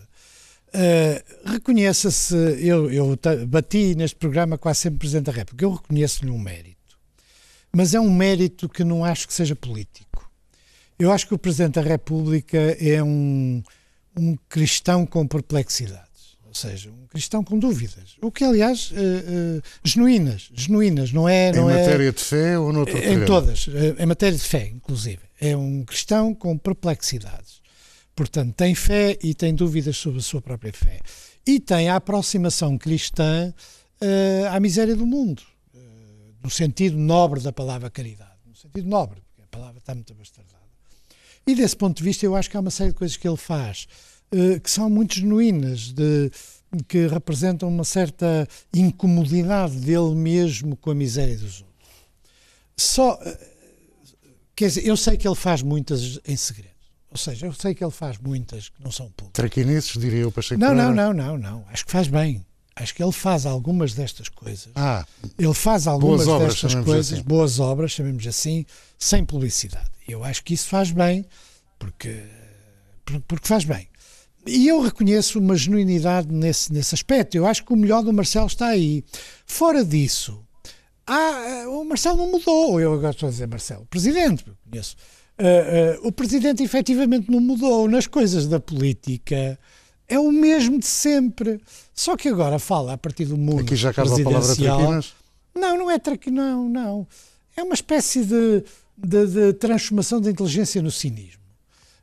Speaker 3: Eh, Reconheça-se, eu, eu bati neste programa quase sempre Presidente da República, eu reconheço-lhe um mérito, mas é um mérito que não acho que seja político. Eu acho que o Presidente da República é um, um cristão com perplexidades, ou seja, um cristão com dúvidas. O que, aliás, eh, eh, genuínas, genuínas, não é.
Speaker 1: Em
Speaker 3: Não é
Speaker 1: matéria de fé ou noutro
Speaker 3: em
Speaker 1: terreno?
Speaker 3: todas, em matéria de fé, inclusive. É um cristão com perplexidades. Portanto, tem fé e tem dúvidas sobre a sua própria fé. E tem a aproximação cristã eh, à miséria do mundo, eh, no sentido nobre da palavra caridade. No sentido nobre, porque a palavra está muito abastardada. E desse ponto de vista, eu acho que há uma série de coisas que ele faz eh, que são muito genuínas, de, que representam uma certa incomodidade dele mesmo com a miséria dos outros. Só, quer dizer, eu sei que ele faz muitas em segredo. Ou seja, eu sei que ele faz muitas que não são públicas.
Speaker 1: Traquinices, diria eu, Pacheco
Speaker 3: Não,
Speaker 1: Pereira.
Speaker 3: não, não, não, não. Acho que faz bem. Acho que ele faz algumas destas coisas.
Speaker 1: Ah,
Speaker 3: Ele faz algumas
Speaker 1: obras,
Speaker 3: destas coisas,
Speaker 1: assim.
Speaker 3: boas obras, chamemos assim, sem publicidade. Eu acho que isso faz bem, porque, por- porque faz bem. E eu reconheço uma genuinidade nesse, nesse aspecto. Eu acho que o melhor do Marcelo está aí. Fora disso, há, eh, o Marcelo não mudou. Eu agora estou a dizer Marcelo, presidente, eu conheço. Eh, o presidente efetivamente não mudou. Nas coisas da política é o mesmo de sempre. Só que agora fala a partir do mundo
Speaker 1: aqui já cabe a palavra traquinas.
Speaker 3: Não, não é traque, não, não. É uma espécie de, de, de transformação da inteligência no cinismo.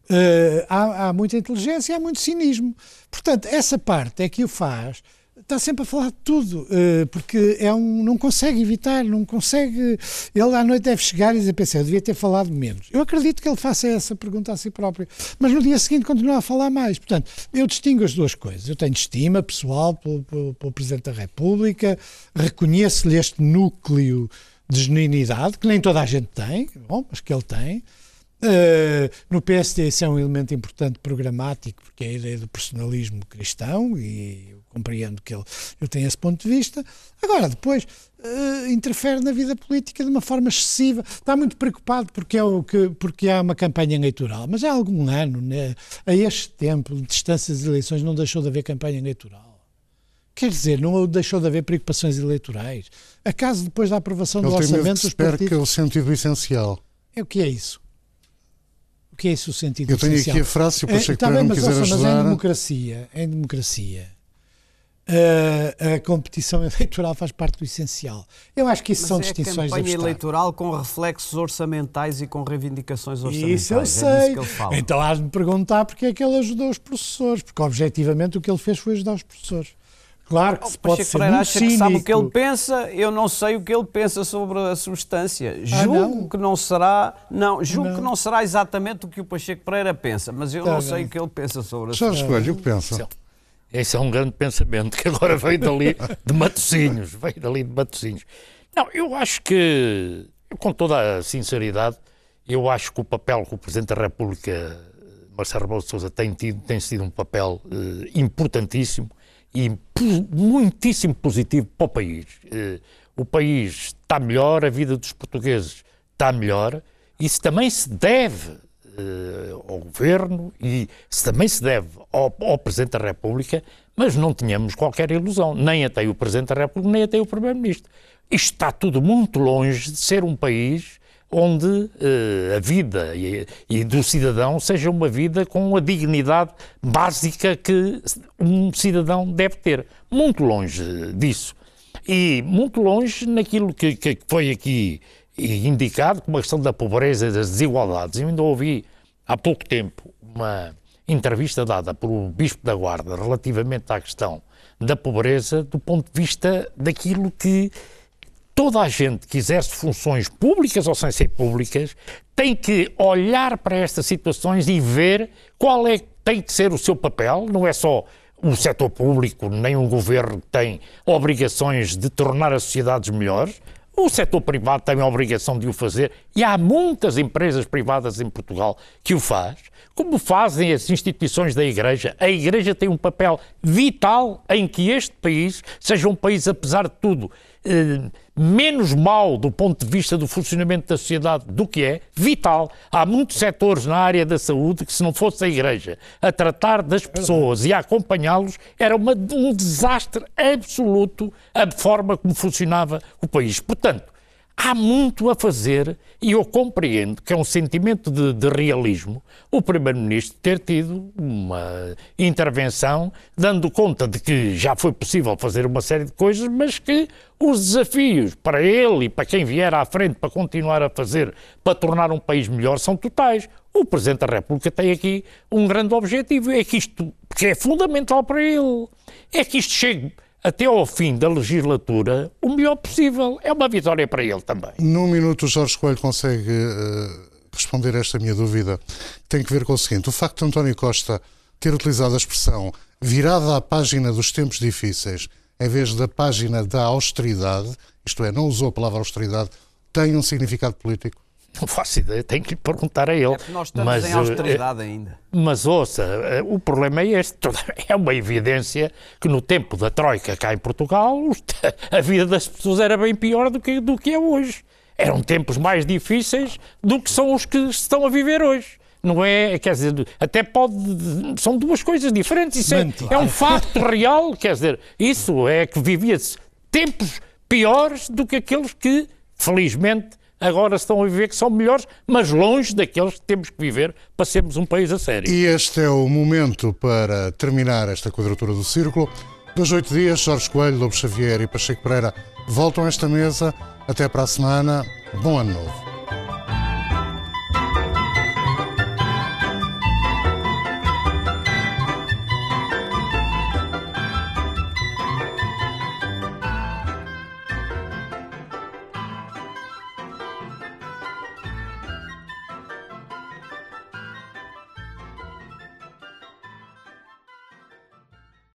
Speaker 3: Eh, há, há muita inteligência e há muito cinismo. Portanto, essa parte é que o faz, está sempre a falar de tudo, eh, porque é um, não consegue evitar, não consegue. Ele à noite deve chegar e dizer: pensei, eu devia ter falado menos. Eu acredito que ele faça essa pergunta a si próprio, mas no dia seguinte continua a falar mais. Portanto, eu distingo as duas coisas. Eu tenho estima pessoal pelo, pelo, pelo Presidente da República, reconheço-lhe este núcleo de genuinidade, que nem toda a gente tem, bom, mas que ele tem. Uh, no PSD isso é um elemento importante programático, porque é a ideia do personalismo cristão e eu compreendo que ele, tem esse ponto de vista. Agora, depois, uh, interfere na vida política de uma forma excessiva. Está muito preocupado porque, é o que, porque há uma campanha eleitoral, mas há algum ano, né, a este tempo, de distâncias de eleições, não deixou de haver campanha eleitoral. Quer dizer, não deixou de haver preocupações eleitorais. Acaso depois da aprovação
Speaker 1: ele
Speaker 3: do orçamento...
Speaker 1: Ele tem que o sentido essencial.
Speaker 3: É o que é isso? O que é isso o sentido
Speaker 1: Eu tenho
Speaker 3: essencial?
Speaker 1: aqui a frase, se o Pacheco é, tá bem, me quiser
Speaker 3: ouça,
Speaker 1: ajudar...
Speaker 3: Mas em democracia, em democracia, a, a competição eleitoral faz parte do essencial. Eu acho que isso
Speaker 2: mas
Speaker 3: são
Speaker 2: é
Speaker 3: distinções
Speaker 2: campanha eleitoral com reflexos orçamentais e com reivindicações orçamentais.
Speaker 3: Isso eu
Speaker 2: é
Speaker 3: sei.
Speaker 2: Disso
Speaker 3: então há de me perguntar porque é que ele ajudou os professores, porque objetivamente o que ele fez foi ajudar os professores. Claro que se pode ser muito
Speaker 2: acha
Speaker 3: cínico.
Speaker 2: que sabe o que ele pensa, eu não sei o que ele pensa sobre a substância. Ah, julgo não? que não será, não, julgo não. que não será exatamente o que o Pacheco Pereira pensa, mas eu tá não bem. sei o que ele pensa sobre a
Speaker 1: substância. Jorge Coelho, o que pensa?
Speaker 4: Esse é um grande pensamento que agora veio dali de Matosinhos, veio dali de Matosinhos. Não, eu acho que, com toda a sinceridade, eu acho que o papel que o Presidente da República, Marcelo Rebelo de Sousa, tem tido, tem sido um papel eh, importantíssimo e muitíssimo positivo para o país. Eh, o país está melhor, a vida dos portugueses está melhor. Isso também se deve eh, ao governo e também se deve ao, ao, Presidente da República, mas não tínhamos qualquer ilusão, nem até o Presidente da República, nem até o Primeiro-Ministro. Isto está tudo muito longe de ser um país onde uh, a vida e, e, do cidadão seja uma vida com a dignidade básica que um cidadão deve ter. Muito longe disso. E muito longe naquilo que, que foi aqui indicado como a questão da pobreza e das desigualdades. Eu ainda ouvi há pouco tempo uma entrevista dada pelo Bispo da Guarda relativamente à questão da pobreza do ponto de vista daquilo que toda a gente que exerce funções públicas ou sem ser públicas tem que olhar para estas situações e ver qual é que tem que ser o seu papel, não é só o setor público, nem um governo tem obrigações de tornar as sociedades melhores, o setor privado tem a obrigação de o fazer e há muitas empresas privadas em Portugal que o faz, como fazem as instituições da Igreja. A Igreja tem um papel vital em que este país seja um país, apesar de tudo, eh, menos mau do ponto de vista do funcionamento da sociedade do que é, vital. Há muitos setores na área da saúde que, se não fosse a Igreja a tratar das pessoas e a acompanhá-los, era uma, um desastre absoluto a forma como funcionava o país. Portanto, Há muito a fazer e eu compreendo que é um sentimento de, de realismo o Primeiro-Ministro ter tido uma intervenção dando conta de que já foi possível fazer uma série de coisas, mas que os desafios para ele e para quem vier à frente para continuar a fazer, para tornar um país melhor, são totais. O Presidente da República tem aqui um grande objetivo, é que isto, que é fundamental para ele, é que isto chegue até ao fim da legislatura o melhor possível. É uma vitória para ele também.
Speaker 1: Num minuto, Jorge Coelho consegue uh, responder a esta minha dúvida. Tem que ver com o seguinte: o facto de António Costa ter utilizado a expressão virada à página dos tempos difíceis, em vez da página da austeridade, isto é, não usou a palavra austeridade, tem um significado político?
Speaker 4: Não faço ideia, tenho que lhe perguntar a ele. É
Speaker 2: nós estamos mas, em austeridade uh, ainda.
Speaker 4: Mas ouça, uh, o problema é este. É uma evidência que no tempo da Troika cá em Portugal, a vida das pessoas era bem pior do que, do que é hoje. Eram tempos mais difíceis do que são os que estão a viver hoje não é, quer dizer, até pode, são duas coisas diferentes, isso é, é, um facto real, quer dizer, isso é que vivia-se tempos piores do que aqueles que, felizmente, agora estão a viver que são melhores, mas longe daqueles que temos que viver para sermos um país a sério.
Speaker 1: E este é o momento para terminar esta quadratura do círculo. Dos oito dias, Jorge Coelho, Lobo Xavier e Pacheco Pereira voltam a esta mesa. Até para a semana. Bom ano novo.